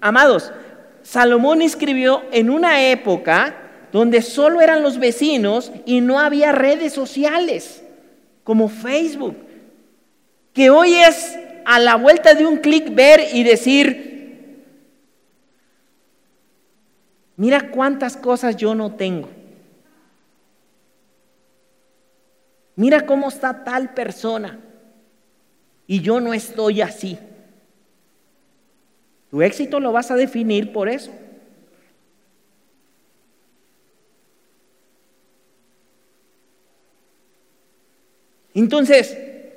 Speaker 2: amados, Salomón escribió en una época donde solo eran los vecinos y no había redes sociales como Facebook, que hoy es a la vuelta de un clic ver y decir, mira cuántas cosas yo no tengo. Mira cómo está tal persona y yo no estoy así. Tu éxito lo vas a definir por eso. Entonces,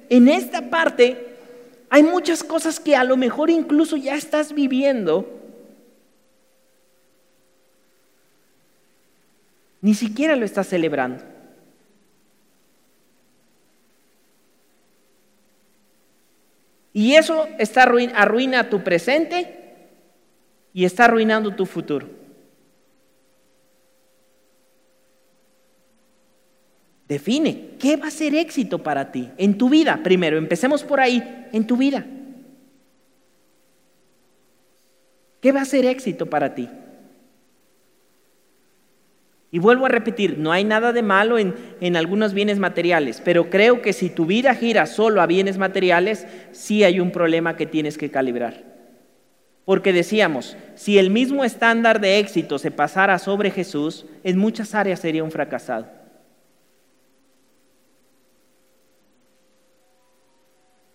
Speaker 2: en esta parte hay muchas cosas que a lo mejor incluso ya estás viviendo. Ni siquiera lo estás celebrando. Y eso está arruina tu presente y está arruinando tu futuro. Define qué va a ser éxito para ti en tu vida. Primero, empecemos por ahí, en tu vida. ¿Qué va a ser éxito para ti? Y vuelvo a repetir, no hay nada de malo en, en, algunos bienes materiales, pero creo que si tu vida gira solo a bienes materiales, sí hay un problema que tienes que calibrar. Porque decíamos, si el mismo estándar de éxito se pasara sobre Jesús, en muchas áreas sería un fracasado.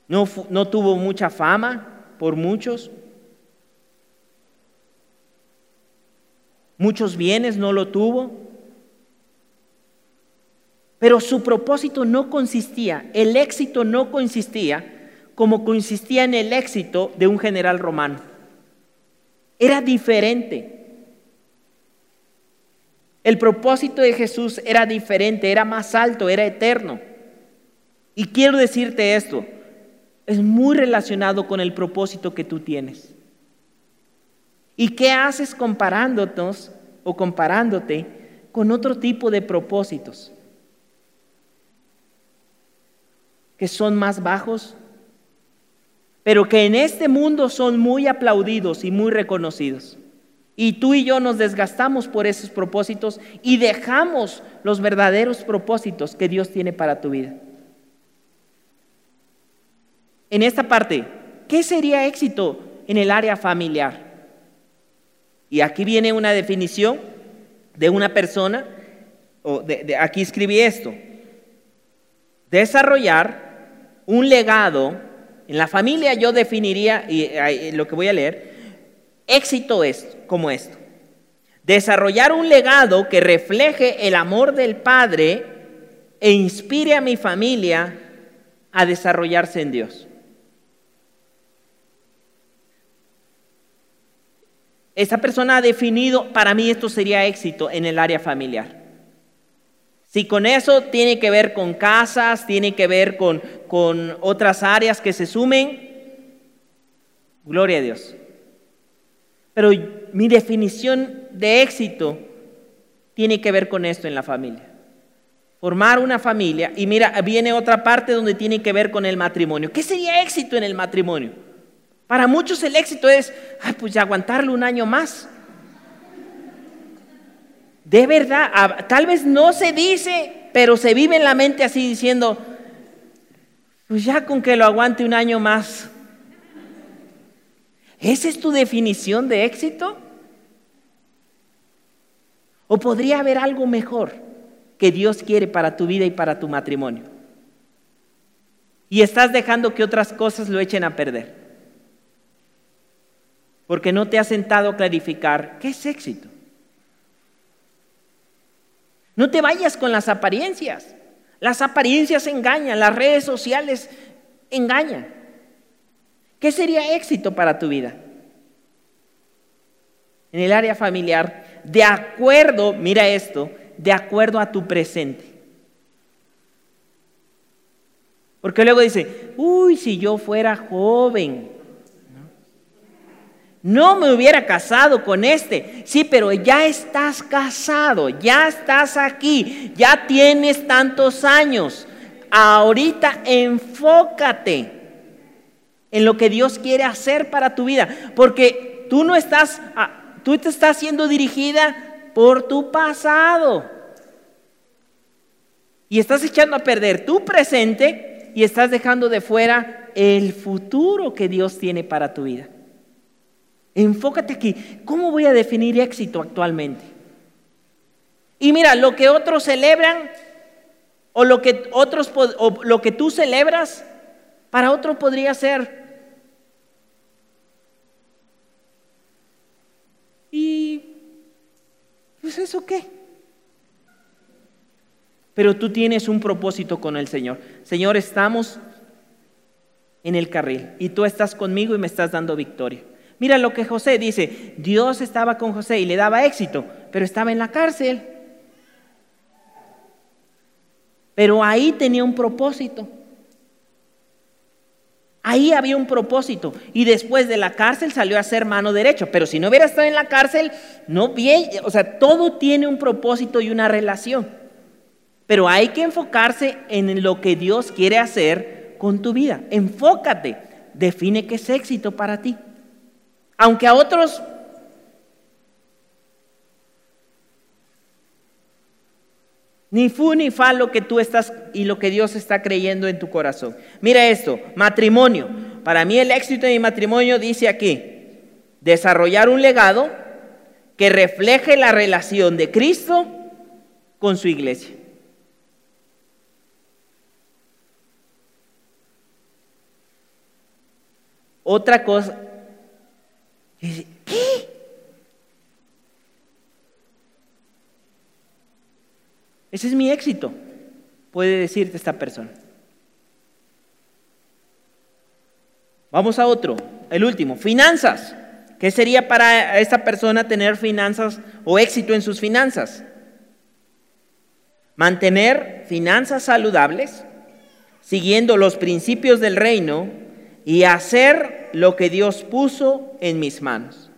Speaker 2: No, tuvo mucha fama por muchos. Muchos bienes no lo tuvo. Pero su propósito no consistía, el éxito no consistía como consistía en el éxito de un general romano. Era diferente. El propósito de Jesús era diferente, era más alto, era eterno. Y quiero decirte esto, es muy relacionado con el propósito que tú tienes. ¿Y qué haces comparándonos o comparándote con otro tipo de propósitos? Que son más bajos, pero que en este mundo son muy aplaudidos y muy reconocidos. Y tú y yo nos desgastamos por esos propósitos y dejamos los verdaderos propósitos que Dios tiene para tu vida. En esta parte, ¿qué sería éxito en el área familiar? Y aquí viene una definición de una persona, o de, aquí escribí esto, desarrollar un legado, en la familia yo definiría, y lo que voy a leer, éxito es como esto, desarrollar un legado que refleje el amor del Padre e inspire a mi familia a desarrollarse en Dios. Esa persona ha definido, para mí esto sería éxito en el área familiar. Si con eso tiene que ver con casas, tiene que ver con, con otras áreas que se sumen, gloria a Dios. Pero mi definición de éxito tiene que ver con esto en la familia. Formar una familia. Y mira, viene otra parte donde tiene que ver con el matrimonio. ¿Qué sería éxito en el matrimonio? Para muchos el éxito es, pues aguantarlo un año más. De verdad, tal vez no se dice, pero se vive en la mente así diciendo, pues ya con que lo aguante un año más. ¿Esa es tu definición de éxito? ¿O podría haber algo mejor que Dios quiere para tu vida y para tu matrimonio? Y estás dejando que otras cosas lo echen a perder porque no te has sentado a clarificar qué es éxito. No te vayas con las apariencias. Las apariencias engañan, las redes sociales engañan. ¿Qué sería éxito para tu vida? En el área familiar, de acuerdo, mira esto, de acuerdo a tu presente. Porque luego dice, uy, si yo fuera joven, no me hubiera casado con este. Sí, pero ya estás casado, ya estás aquí, ya tienes tantos años. Ahorita enfócate en lo que Dios quiere hacer para tu vida, porque tú no estás, ah, tú te estás siendo dirigida por tu pasado. Y estás echando a perder tu presente y estás dejando de fuera el futuro que Dios tiene para tu vida. Enfócate aquí. ¿Cómo voy a definir éxito actualmente? Y mira, lo que otros celebran o lo que otros o lo que tú celebras para otro podría ser y pues eso qué? Pero tú tienes un propósito con el Señor. Señor, estamos en el carril y tú estás conmigo y me estás dando victoria. Mira lo que José dice, Dios estaba con José y le daba éxito, pero estaba en la cárcel. Pero ahí tenía un propósito. Ahí había un propósito. Y después de la cárcel salió a ser mano derecha. Pero si no hubiera estado en la cárcel, no bien, o sea, todo tiene un propósito y una relación. Pero hay que enfocarse en lo que Dios quiere hacer con tu vida. Enfócate. Define qué es éxito para ti. Aunque a otros ni fu ni fa lo que tú estás y lo que Dios está creyendo en tu corazón. Mira esto, matrimonio. Para mí el éxito de mi matrimonio dice aquí, desarrollar un legado que refleje la relación de Cristo con su iglesia. Otra cosa, ¿qué? Ese es mi éxito, puede decirte esta persona. Vamos a otro, el último, finanzas. ¿Qué sería para esta persona tener finanzas o éxito en sus finanzas? Mantener finanzas saludables, siguiendo los principios del reino y hacer lo que Dios puso en mis manos.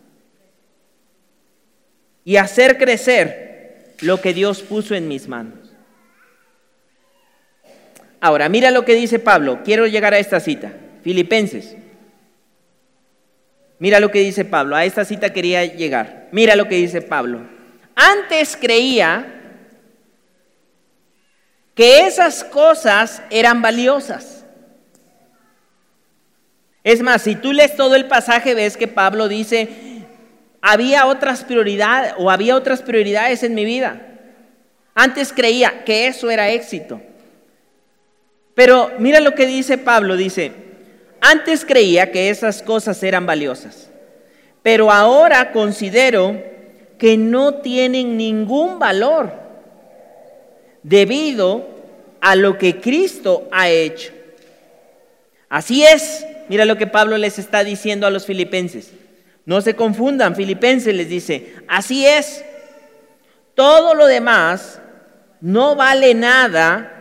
Speaker 2: Y hacer crecer lo que Dios puso en mis manos. Ahora, mira lo que dice Pablo. Quiero llegar a esta cita. Filipenses. Mira lo que dice Pablo, a esta cita quería llegar. Mira lo que dice Pablo. Antes creía que esas cosas eran valiosas. Es más, si tú lees todo el pasaje, ves que Pablo dice, había otras prioridades o había otras prioridades en mi vida. Antes creía que eso era éxito. Pero mira lo que dice Pablo, dice, antes creía que esas cosas eran valiosas, pero ahora considero que no tienen ningún valor debido a lo que Cristo ha hecho. Así es, mira lo que Pablo les está diciendo a los filipenses. No se confundan, Filipenses les dice, así es, todo lo demás no vale nada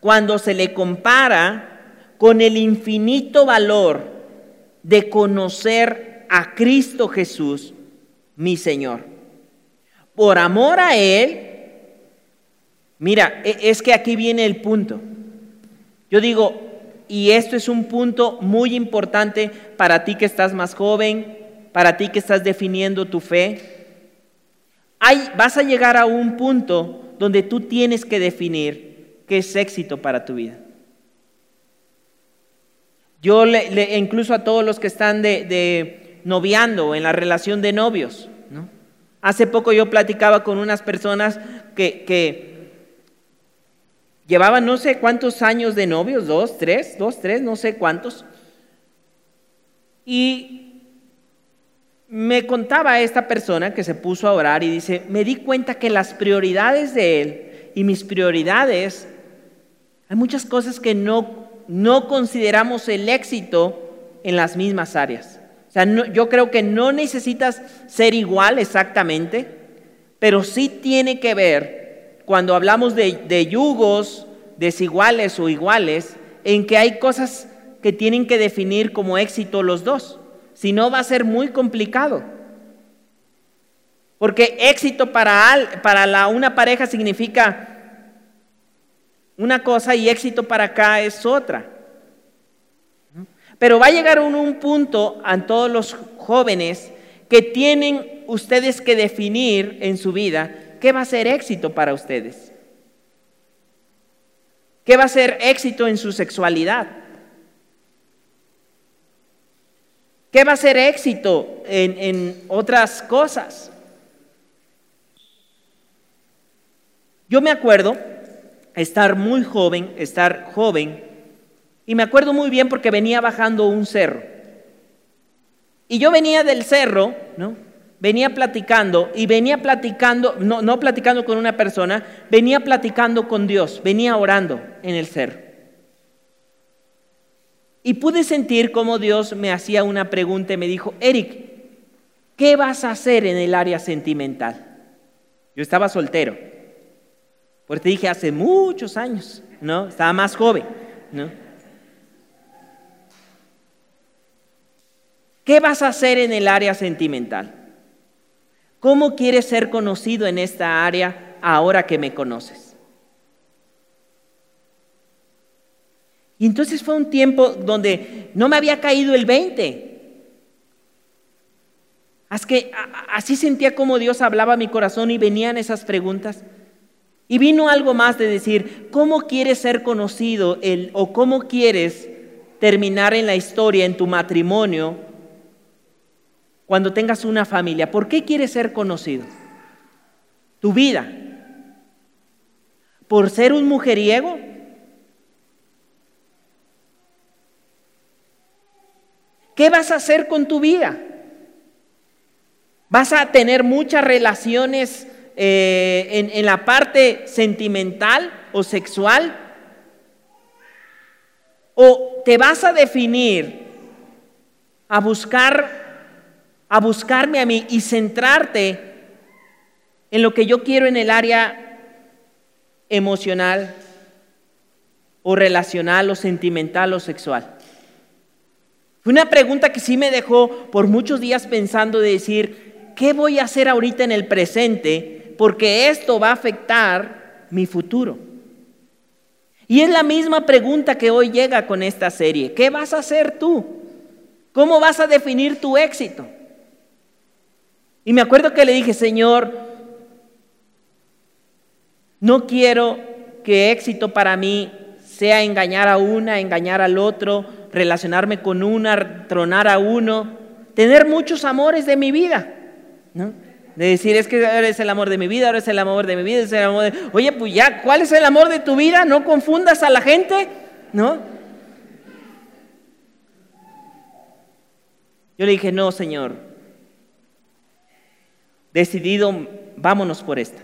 Speaker 2: cuando se le compara con el infinito valor de conocer a Cristo Jesús, mi Señor. Por amor a Él, mira, e, es que aquí viene el punto. Yo digo, y esto es un punto muy importante para ti que estás más joven, para ti que estás definiendo tu fe. Hay, vas a llegar a un punto donde tú tienes que definir qué es éxito para tu vida. Yo le, incluso a todos los que están de, de noviando en la relación de novios, ¿no? Hace poco yo platicaba con unas personas que, que llevaban no sé cuántos años de novios, dos, tres, dos, tres, no sé cuántos. Y me contaba esta persona que se puso a orar y dice, me di cuenta que las prioridades de él y mis prioridades, hay muchas cosas que no, no consideramos el éxito en las mismas áreas. O sea, yo creo que no necesitas ser igual exactamente, pero sí tiene que ver, cuando hablamos de, yugos desiguales o iguales, en que hay cosas que tienen que definir como éxito los dos. Si no, va a ser muy complicado. Porque éxito para, para la, una pareja significa una cosa y éxito para acá es otra. Pero va a llegar un, un punto a todos los jóvenes que tienen ustedes que definir en su vida qué va a ser éxito para ustedes. ¿Qué va a ser éxito en su sexualidad? ¿Qué va a ser éxito en, otras cosas? Yo me acuerdo estar muy joven, estar joven, y me acuerdo muy bien porque venía bajando un cerro. Y yo venía del cerro, ¿no? Venía platicando y venía platicando, no, no platicando con una persona, venía platicando con Dios, venía orando en el cerro. Y pude sentir cómo Dios me hacía una pregunta y me dijo, Eric, ¿qué vas a hacer en el área sentimental? Yo estaba soltero. Porque te dije hace muchos años, ¿no? Estaba más joven, ¿no? ¿Qué vas a hacer en el área sentimental? ¿Cómo quieres ser conocido en esta área ahora que me conoces? Y entonces fue un tiempo donde no me había caído el 20. que, así sentía como Dios hablaba a mi corazón y venían esas preguntas. Y vino algo más de decir, ¿cómo quieres ser conocido el, o cómo quieres terminar en la historia, en tu matrimonio, cuando tengas una familia? ¿Por qué quieres ser conocido? Tu vida. ¿Por ser un mujeriego? ¿Qué vas a hacer con tu vida? ¿Vas a tener muchas relaciones eh, en, en la parte sentimental o sexual? ¿O te vas a definir a buscar, a buscarme a mí y centrarte en lo que yo quiero en el área emocional o relacional o sentimental o sexual? Fue una pregunta que sí me dejó por muchos días pensando de decir, ¿qué voy a hacer ahorita en el presente? Porque esto va a afectar mi futuro. Y es la misma pregunta que hoy llega con esta serie. ¿Qué vas a hacer tú? ¿Cómo vas a definir tu éxito? Y me acuerdo que le dije, Señor, no quiero que éxito para mí sea engañar a una, engañar al otro, relacionarme con una, tronar a uno, tener muchos amores de mi vida, ¿no? De decir, es que ahora es el amor de mi vida, ahora es el amor de mi vida, es el amor de... Oye, pues ya, ¿cuál es el amor de tu vida? No confundas a la gente, ¿no? Yo le dije, no, Señor, decidido, vámonos por esta.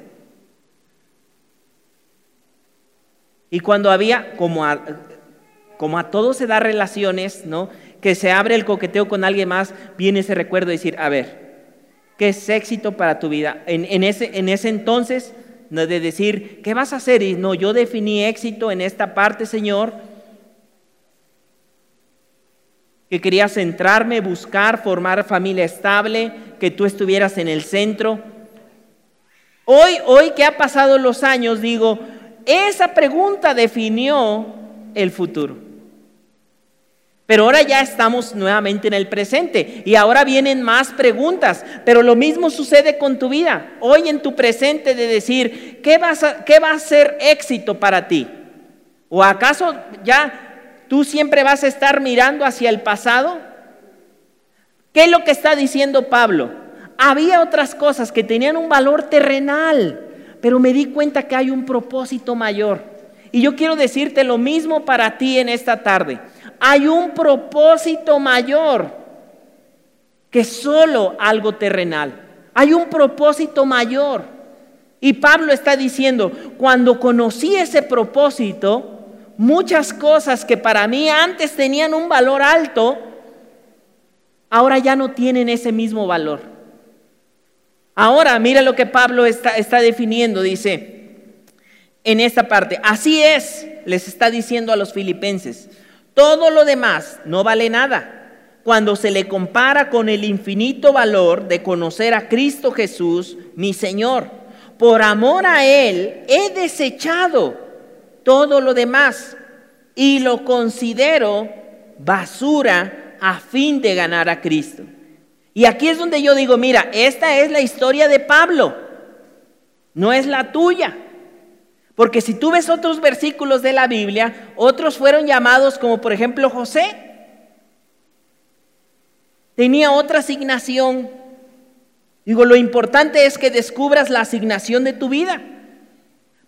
Speaker 2: Y cuando había, como a, como a todos se da relaciones, ¿no? Que se abre el coqueteo con alguien más, viene ese recuerdo de decir, a ver, ¿qué es éxito para tu vida? En, ese, en ese entonces, de decir, ¿qué vas a hacer? Y no, yo definí éxito en esta parte, Señor, que quería centrarme, buscar, formar familia estable, que tú estuvieras en el centro. Hoy, hoy que ha pasado los años, digo, esa pregunta definió el futuro. Pero ahora ya estamos nuevamente en el presente y ahora vienen más preguntas, pero lo mismo sucede con tu vida. Hoy en tu presente de decir, ¿qué, vas a, qué va a ser éxito para ti? ¿O acaso ya tú siempre vas a estar mirando hacia el pasado? ¿Qué es lo que está diciendo Pablo? Había otras cosas que tenían un valor terrenal, pero me di cuenta que hay un propósito mayor. Y yo quiero decirte lo mismo para ti en esta tarde hay un propósito mayor que solo algo terrenal. Hay un propósito mayor. Y Pablo está diciendo, cuando conocí ese propósito, muchas cosas que para mí antes tenían un valor alto, ahora ya no tienen ese mismo valor. Ahora, mira lo que Pablo está, está definiendo, dice en esta parte, así es, les está diciendo a los filipenses, todo lo demás no vale nada cuando se le compara con el infinito valor de conocer a Cristo Jesús, mi Señor. Por amor a Él he desechado todo lo demás y lo considero basura a fin de ganar a Cristo. Y aquí es donde yo digo, mira, esta es la historia de Pablo, no es la tuya. Porque si tú ves otros versículos de la Biblia, otros fueron llamados como por ejemplo José. Tenía otra asignación. Digo, lo importante es que descubras la asignación de tu vida.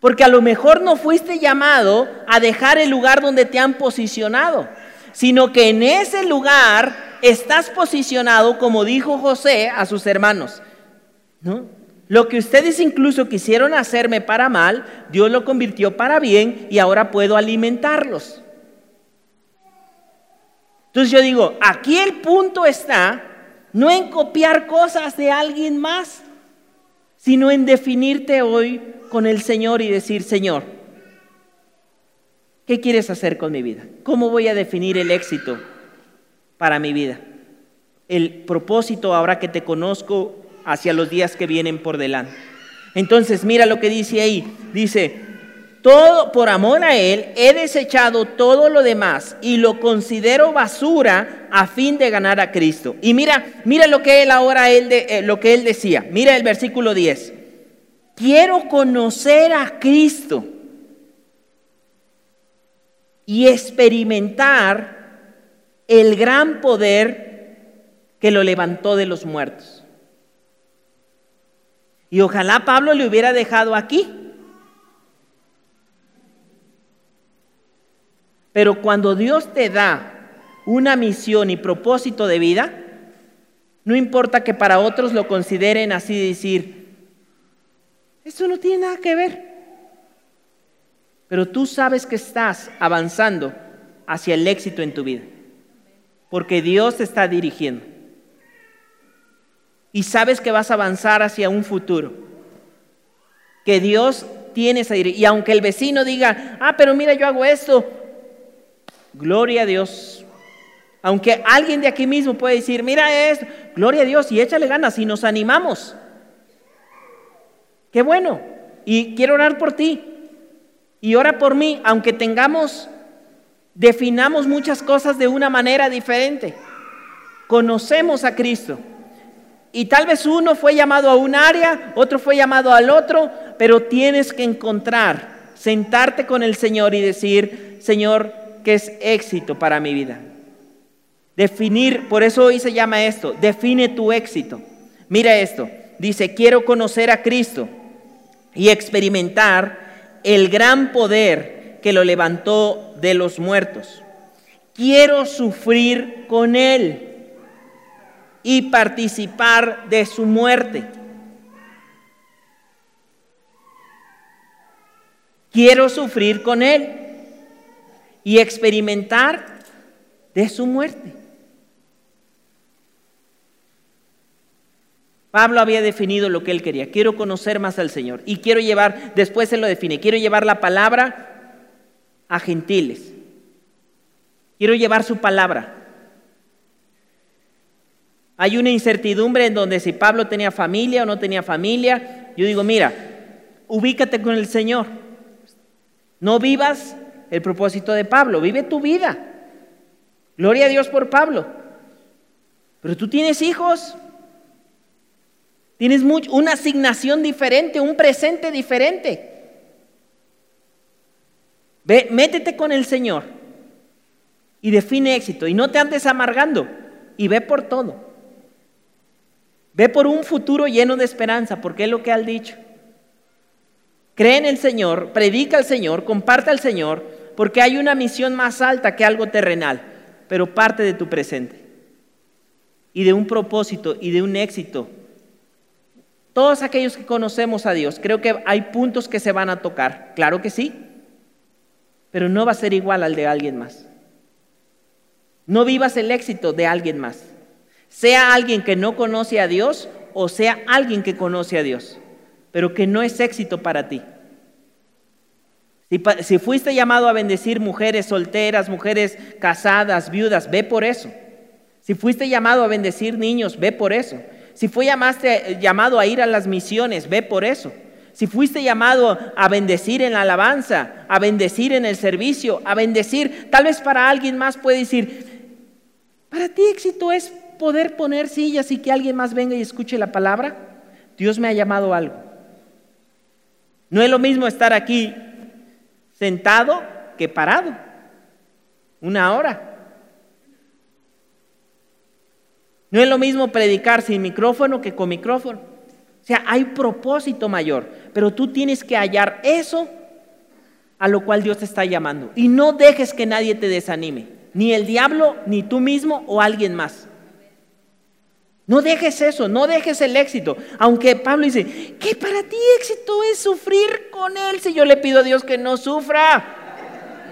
Speaker 2: Porque a lo mejor no fuiste llamado a dejar el lugar donde te han posicionado, sino que en ese lugar estás posicionado como dijo José a sus hermanos. ¿No? Lo que ustedes incluso quisieron hacerme para mal, Dios lo convirtió para bien y ahora puedo alimentarlos. Entonces yo digo, aquí el punto está no en copiar cosas de alguien más, sino en definirte hoy con el Señor y decir, Señor, ¿qué quieres hacer con mi vida? ¿Cómo voy a definir el éxito para mi vida? El propósito ahora que te conozco hacia los días que vienen por delante. Entonces, mira lo que dice ahí. Dice, todo por amor a él he desechado todo lo demás y lo considero basura a fin de ganar a Cristo. Y mira, mira lo que él ahora él de, eh, lo que él decía. Mira el versículo 10. Quiero conocer a Cristo y experimentar el gran poder que lo levantó de los muertos. Y ojalá Pablo le hubiera dejado aquí. Pero cuando Dios te da una misión y propósito de vida, no importa que para otros lo consideren así de decir, eso no tiene nada que ver. Pero tú sabes que estás avanzando hacia el éxito en tu vida, porque Dios te está dirigiendo y sabes que vas a avanzar hacia un futuro. Que Dios tiene esa dirección. Y aunque el vecino diga, ah, pero mira, yo hago esto, gloria a Dios. Aunque alguien de aquí mismo puede decir, mira esto, gloria a Dios y échale ganas y nos animamos. Qué bueno. Y quiero orar por ti. Y ora por mí, aunque tengamos, definamos muchas cosas de una manera diferente. conocemos a Cristo. Y tal vez uno fue llamado a un área, otro fue llamado al otro, pero tienes que encontrar, sentarte con el Señor y decir, Señor, ¿qué es éxito para mi vida? Definir, por eso hoy se llama esto, define tu éxito. Mira esto, dice, quiero conocer a Cristo y experimentar el gran poder que lo levantó de los muertos. Quiero sufrir con Él y participar de su muerte. Quiero sufrir con Él y experimentar de su muerte. Pablo había definido lo que él quería. Quiero conocer más al Señor. Y quiero llevar, después se lo define, quiero llevar la palabra a gentiles. Quiero llevar su palabra. Hay una incertidumbre en donde si Pablo tenía familia o no tenía familia. Yo digo, mira, ubícate con el Señor. No vivas el propósito de Pablo, vive tu vida. Gloria a Dios por Pablo. Pero tú tienes hijos, Tienes una asignación diferente, un presente diferente. Ve, métete con el Señor y define éxito. Y no te andes amargando y ve por todo. Ve por un futuro lleno de esperanza, porque es lo que ha dicho. Cree en el Señor, predica al Señor, comparte al Señor, porque hay una misión más alta que algo terrenal, pero parte de tu presente. Y de un propósito y de un éxito todos aquellos que conocemos a Dios, creo que hay puntos que se van a tocar, claro que sí, pero no va a ser igual al de alguien más. No vivas el éxito de alguien más, sea alguien que no conoce a Dios o sea alguien que conoce a Dios, pero que no es éxito para ti. Si, fuiste llamado a bendecir mujeres solteras, mujeres casadas, viudas, ve por eso. Si fuiste llamado a bendecir niños, ve por eso. Si fue llamado a ir a las misiones, ve por eso. Si fuiste llamado a bendecir en la alabanza, a bendecir en el servicio, a bendecir, tal vez para alguien más puede decir, para ti éxito es poder poner sillas y que alguien más venga y escuche la palabra. Dios me ha llamado a algo. No es lo mismo estar aquí sentado que parado. Una hora. No es lo mismo predicar sin micrófono que con micrófono. O sea, hay propósito mayor, pero tú tienes que hallar eso a lo cual Dios te está llamando. Y no dejes que nadie te desanime, ni el diablo, ni tú mismo o alguien más. No dejes eso, no dejes el éxito. Aunque Pablo dice, que para ti éxito es sufrir con él si yo le pido a Dios que no sufra.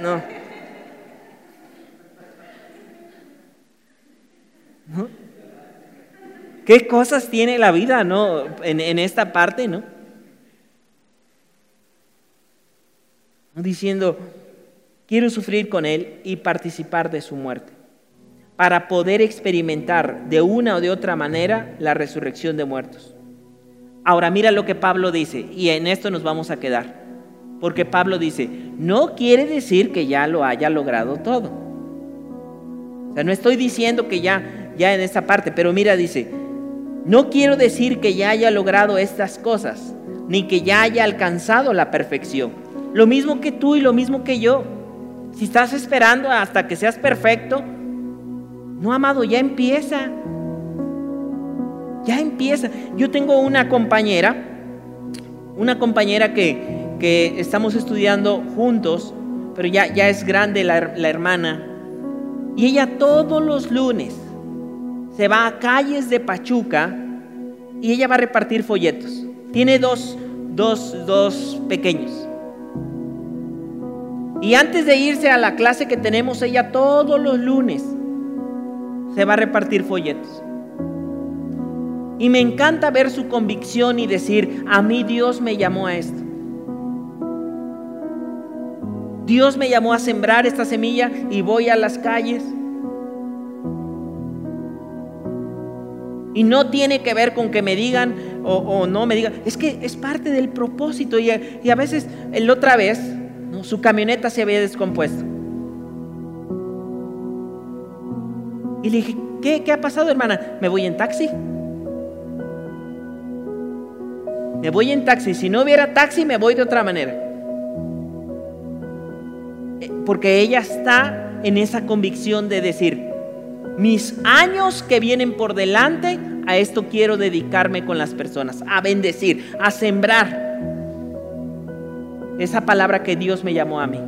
Speaker 2: No. ¿No? ¿Qué cosas tiene la vida, no? En, esta parte, ¿no? Diciendo, quiero sufrir con Él y participar de su muerte, para poder experimentar de una o de otra manera la resurrección de muertos. Ahora mira lo que Pablo dice, y en esto nos vamos a quedar, porque Pablo dice, no quiere decir que ya lo haya logrado todo. O sea, no estoy diciendo que ya, ya en esta parte, pero mira, dice, no quiero decir que ya haya logrado estas cosas, ni que ya haya alcanzado la perfección. Lo mismo que tú y lo mismo que yo. Si estás esperando hasta que seas perfecto, no, amado, ya empieza. Ya empieza. Yo tengo una compañera, una compañera que, estamos estudiando juntos, pero ya, ya es grande la, la hermana. Y ella todos los lunes se va a calles de Pachuca y ella va a repartir folletos. Tiene dos, dos, dos pequeños. Y antes de irse a la clase que tenemos ella todos los lunes, se va a repartir folletos. Y me encanta ver su convicción y decir, a mí Dios me llamó a esto. Dios me llamó a sembrar esta semilla y voy a las calles Y no tiene que ver con que me digan o, no me digan. Es que es parte del propósito. Y, a veces, la otra vez, su camioneta se había descompuesto. Y le dije, ¿Qué, ¿Qué ha pasado, hermana? Me voy en taxi. Me voy en taxi. Si no hubiera taxi, me voy de otra manera. Eh, porque ella está en esa convicción de decir, mis años que vienen por delante, a esto quiero dedicarme con las personas, a bendecir, a sembrar. Esa palabra que Dios me llamó a mí.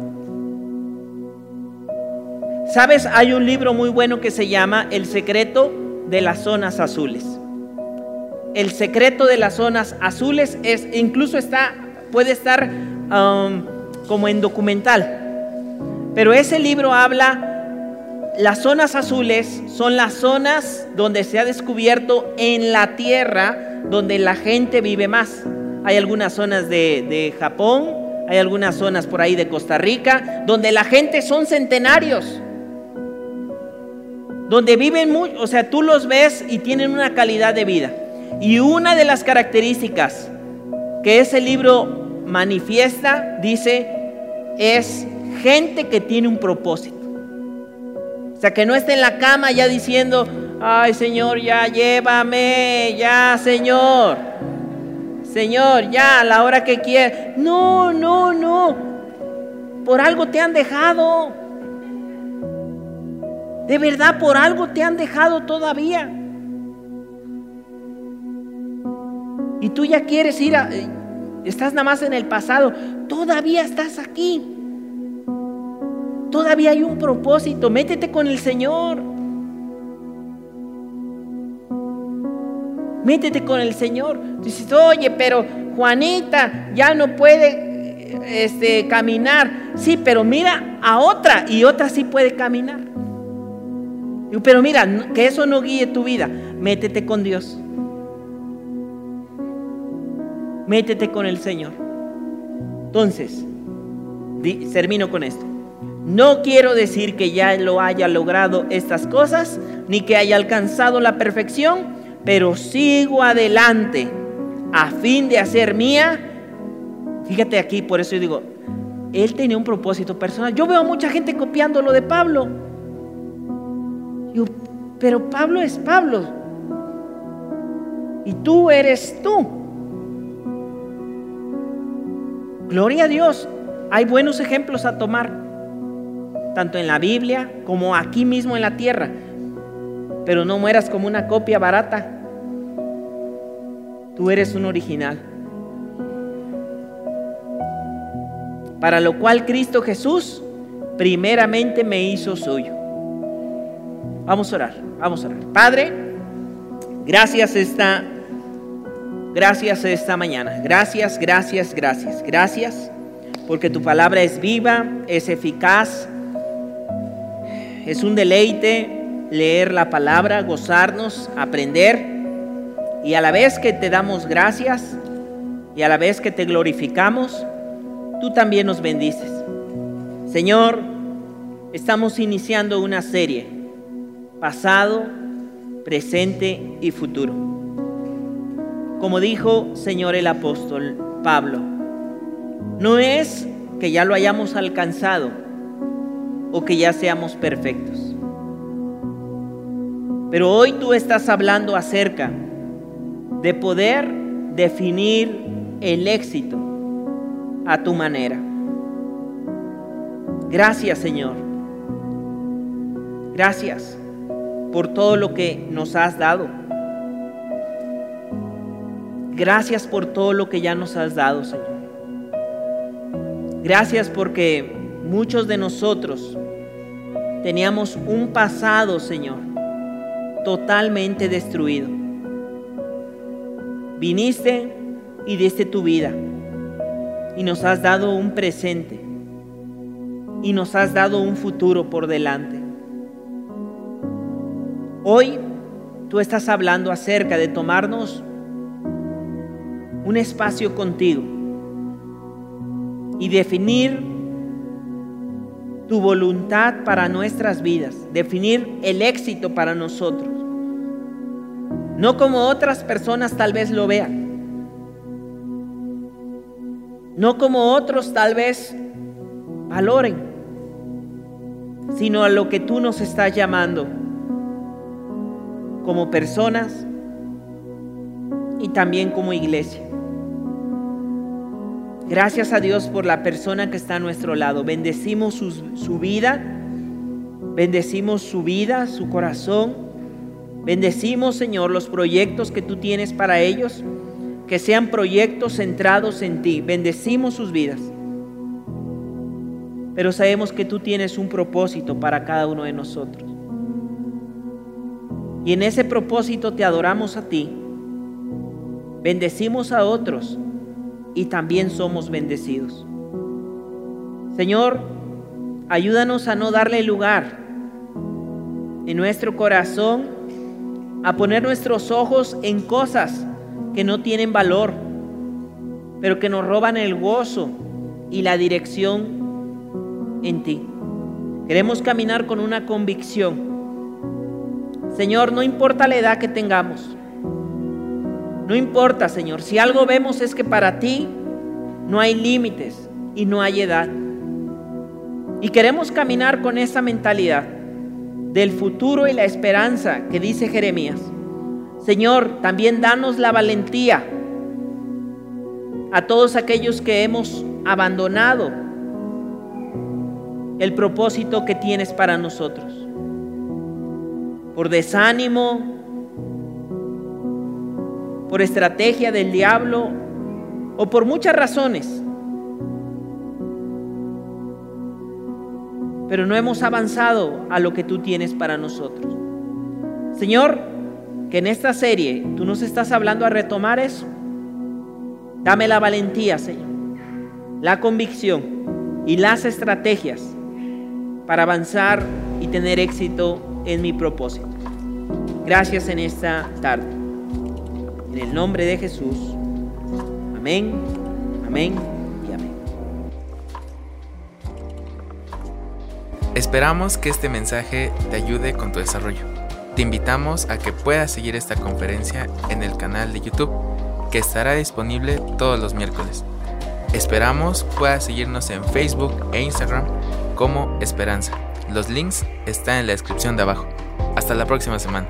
Speaker 2: Sabes, hay un libro muy bueno que se llama El secreto de las zonas azules. El secreto de las zonas azules es, incluso está, puede estar um, como en documental. Pero ese libro habla las zonas azules son las zonas donde se ha descubierto en la tierra donde la gente vive más. Hay algunas zonas de, Japón, hay algunas zonas por ahí de Costa Rica, donde la gente son centenarios. Donde viven mucho, o sea, tú los ves y tienen una calidad de vida. Y una de las características que ese libro manifiesta, dice, es gente que tiene un propósito. Sea, que no esté en la cama ya diciendo, ay Señor, ya llévame, ya Señor. Señor, ya a la hora que quieras. No, no, no. Por algo te han dejado. De verdad, por algo te han dejado todavía. Y tú ya quieres ir a... Estás nada más en el pasado. Todavía estás aquí. Todavía hay un propósito. Métete con el Señor. Métete con el Señor. Dices, oye, pero Juanita ya no puede este, caminar. Sí, pero mira a otra y otra sí puede caminar. Pero mira, que eso no guíe tu vida. Métete con Dios. Métete con el Señor. Entonces, termino con esto. No quiero decir que ya lo haya logrado estas cosas, ni que haya alcanzado la perfección, pero sigo adelante a fin de hacer mía. Fíjate aquí, por eso yo digo, él tenía un propósito personal. Yo veo a mucha gente copiando lo de Pablo. pero Pablo es Pablo. Y tú eres tú. Gloria a Dios. Hay buenos ejemplos a tomar tanto en la Biblia como aquí mismo en la tierra. Pero no mueras como una copia barata. Tú eres un original. Para lo cual Cristo Jesús primeramente me hizo suyo. Vamos a orar, vamos a orar. Padre, gracias esta gracias esta mañana. Gracias, gracias, gracias. Gracias porque tu palabra es viva, es eficaz es un deleite leer la palabra, gozarnos, aprender y a la vez que te damos gracias y a la vez que te glorificamos, tú también nos bendices. Señor, estamos iniciando una serie, pasado, presente y futuro. Como dijo Señor el apóstol Pablo, no es que ya lo hayamos alcanzado, o que ya seamos perfectos. Pero hoy tú estás hablando acerca de poder definir el éxito a tu manera. Gracias Señor. Gracias por todo lo que nos has dado. Gracias por todo lo que ya nos has dado, Señor. Gracias porque muchos de nosotros teníamos un pasado, Señor, totalmente destruido. Viniste y diste tu vida y nos has dado un presente y nos has dado un futuro por delante. Hoy tú estás hablando acerca de tomarnos un espacio contigo y definir tu voluntad para nuestras vidas, definir el éxito para nosotros. No como otras personas tal vez lo vean. No como otros tal vez valoren, sino a lo que tú nos estás llamando. como personas y también como iglesia. Gracias a Dios por la persona que está a nuestro lado. Bendecimos su, su vida, bendecimos su vida, su corazón. Bendecimos, Señor, los proyectos que tú tienes para ellos, que sean proyectos centrados en ti. Bendecimos sus vidas. Pero sabemos que tú tienes un propósito para cada uno de nosotros. Y en ese propósito te adoramos a ti. Bendecimos a otros y también somos bendecidos. Señor, ayúdanos a no darle lugar en nuestro corazón a poner nuestros ojos en cosas que no tienen valor, pero que nos roban el gozo y la dirección en ti. Queremos caminar con una convicción. Señor, no importa la edad que tengamos, no importa, Señor, si algo vemos es que para ti no hay límites y no hay edad. Y queremos caminar con esa mentalidad del futuro y la esperanza que dice Jeremías. Señor, también danos la valentía a todos aquellos que hemos abandonado el propósito que tienes para nosotros. Por desánimo, por estrategia del diablo o por muchas razones. Pero no hemos avanzado a lo que tú tienes para nosotros. Señor, que en esta serie tú nos estás hablando a retomar eso. Dame la valentía, Señor, la convicción y las estrategias para avanzar y tener éxito en mi propósito. Gracias en esta tarde. En el nombre de Jesús. Amén, amén y amén.
Speaker 3: Esperamos que este mensaje te ayude con tu desarrollo. Te invitamos a que puedas seguir esta conferencia en el canal de YouTube, que estará disponible todos los miércoles. Esperamos puedas seguirnos en Facebook e Instagram como Esperanza. Los links están en la descripción de abajo. Hasta la próxima semana.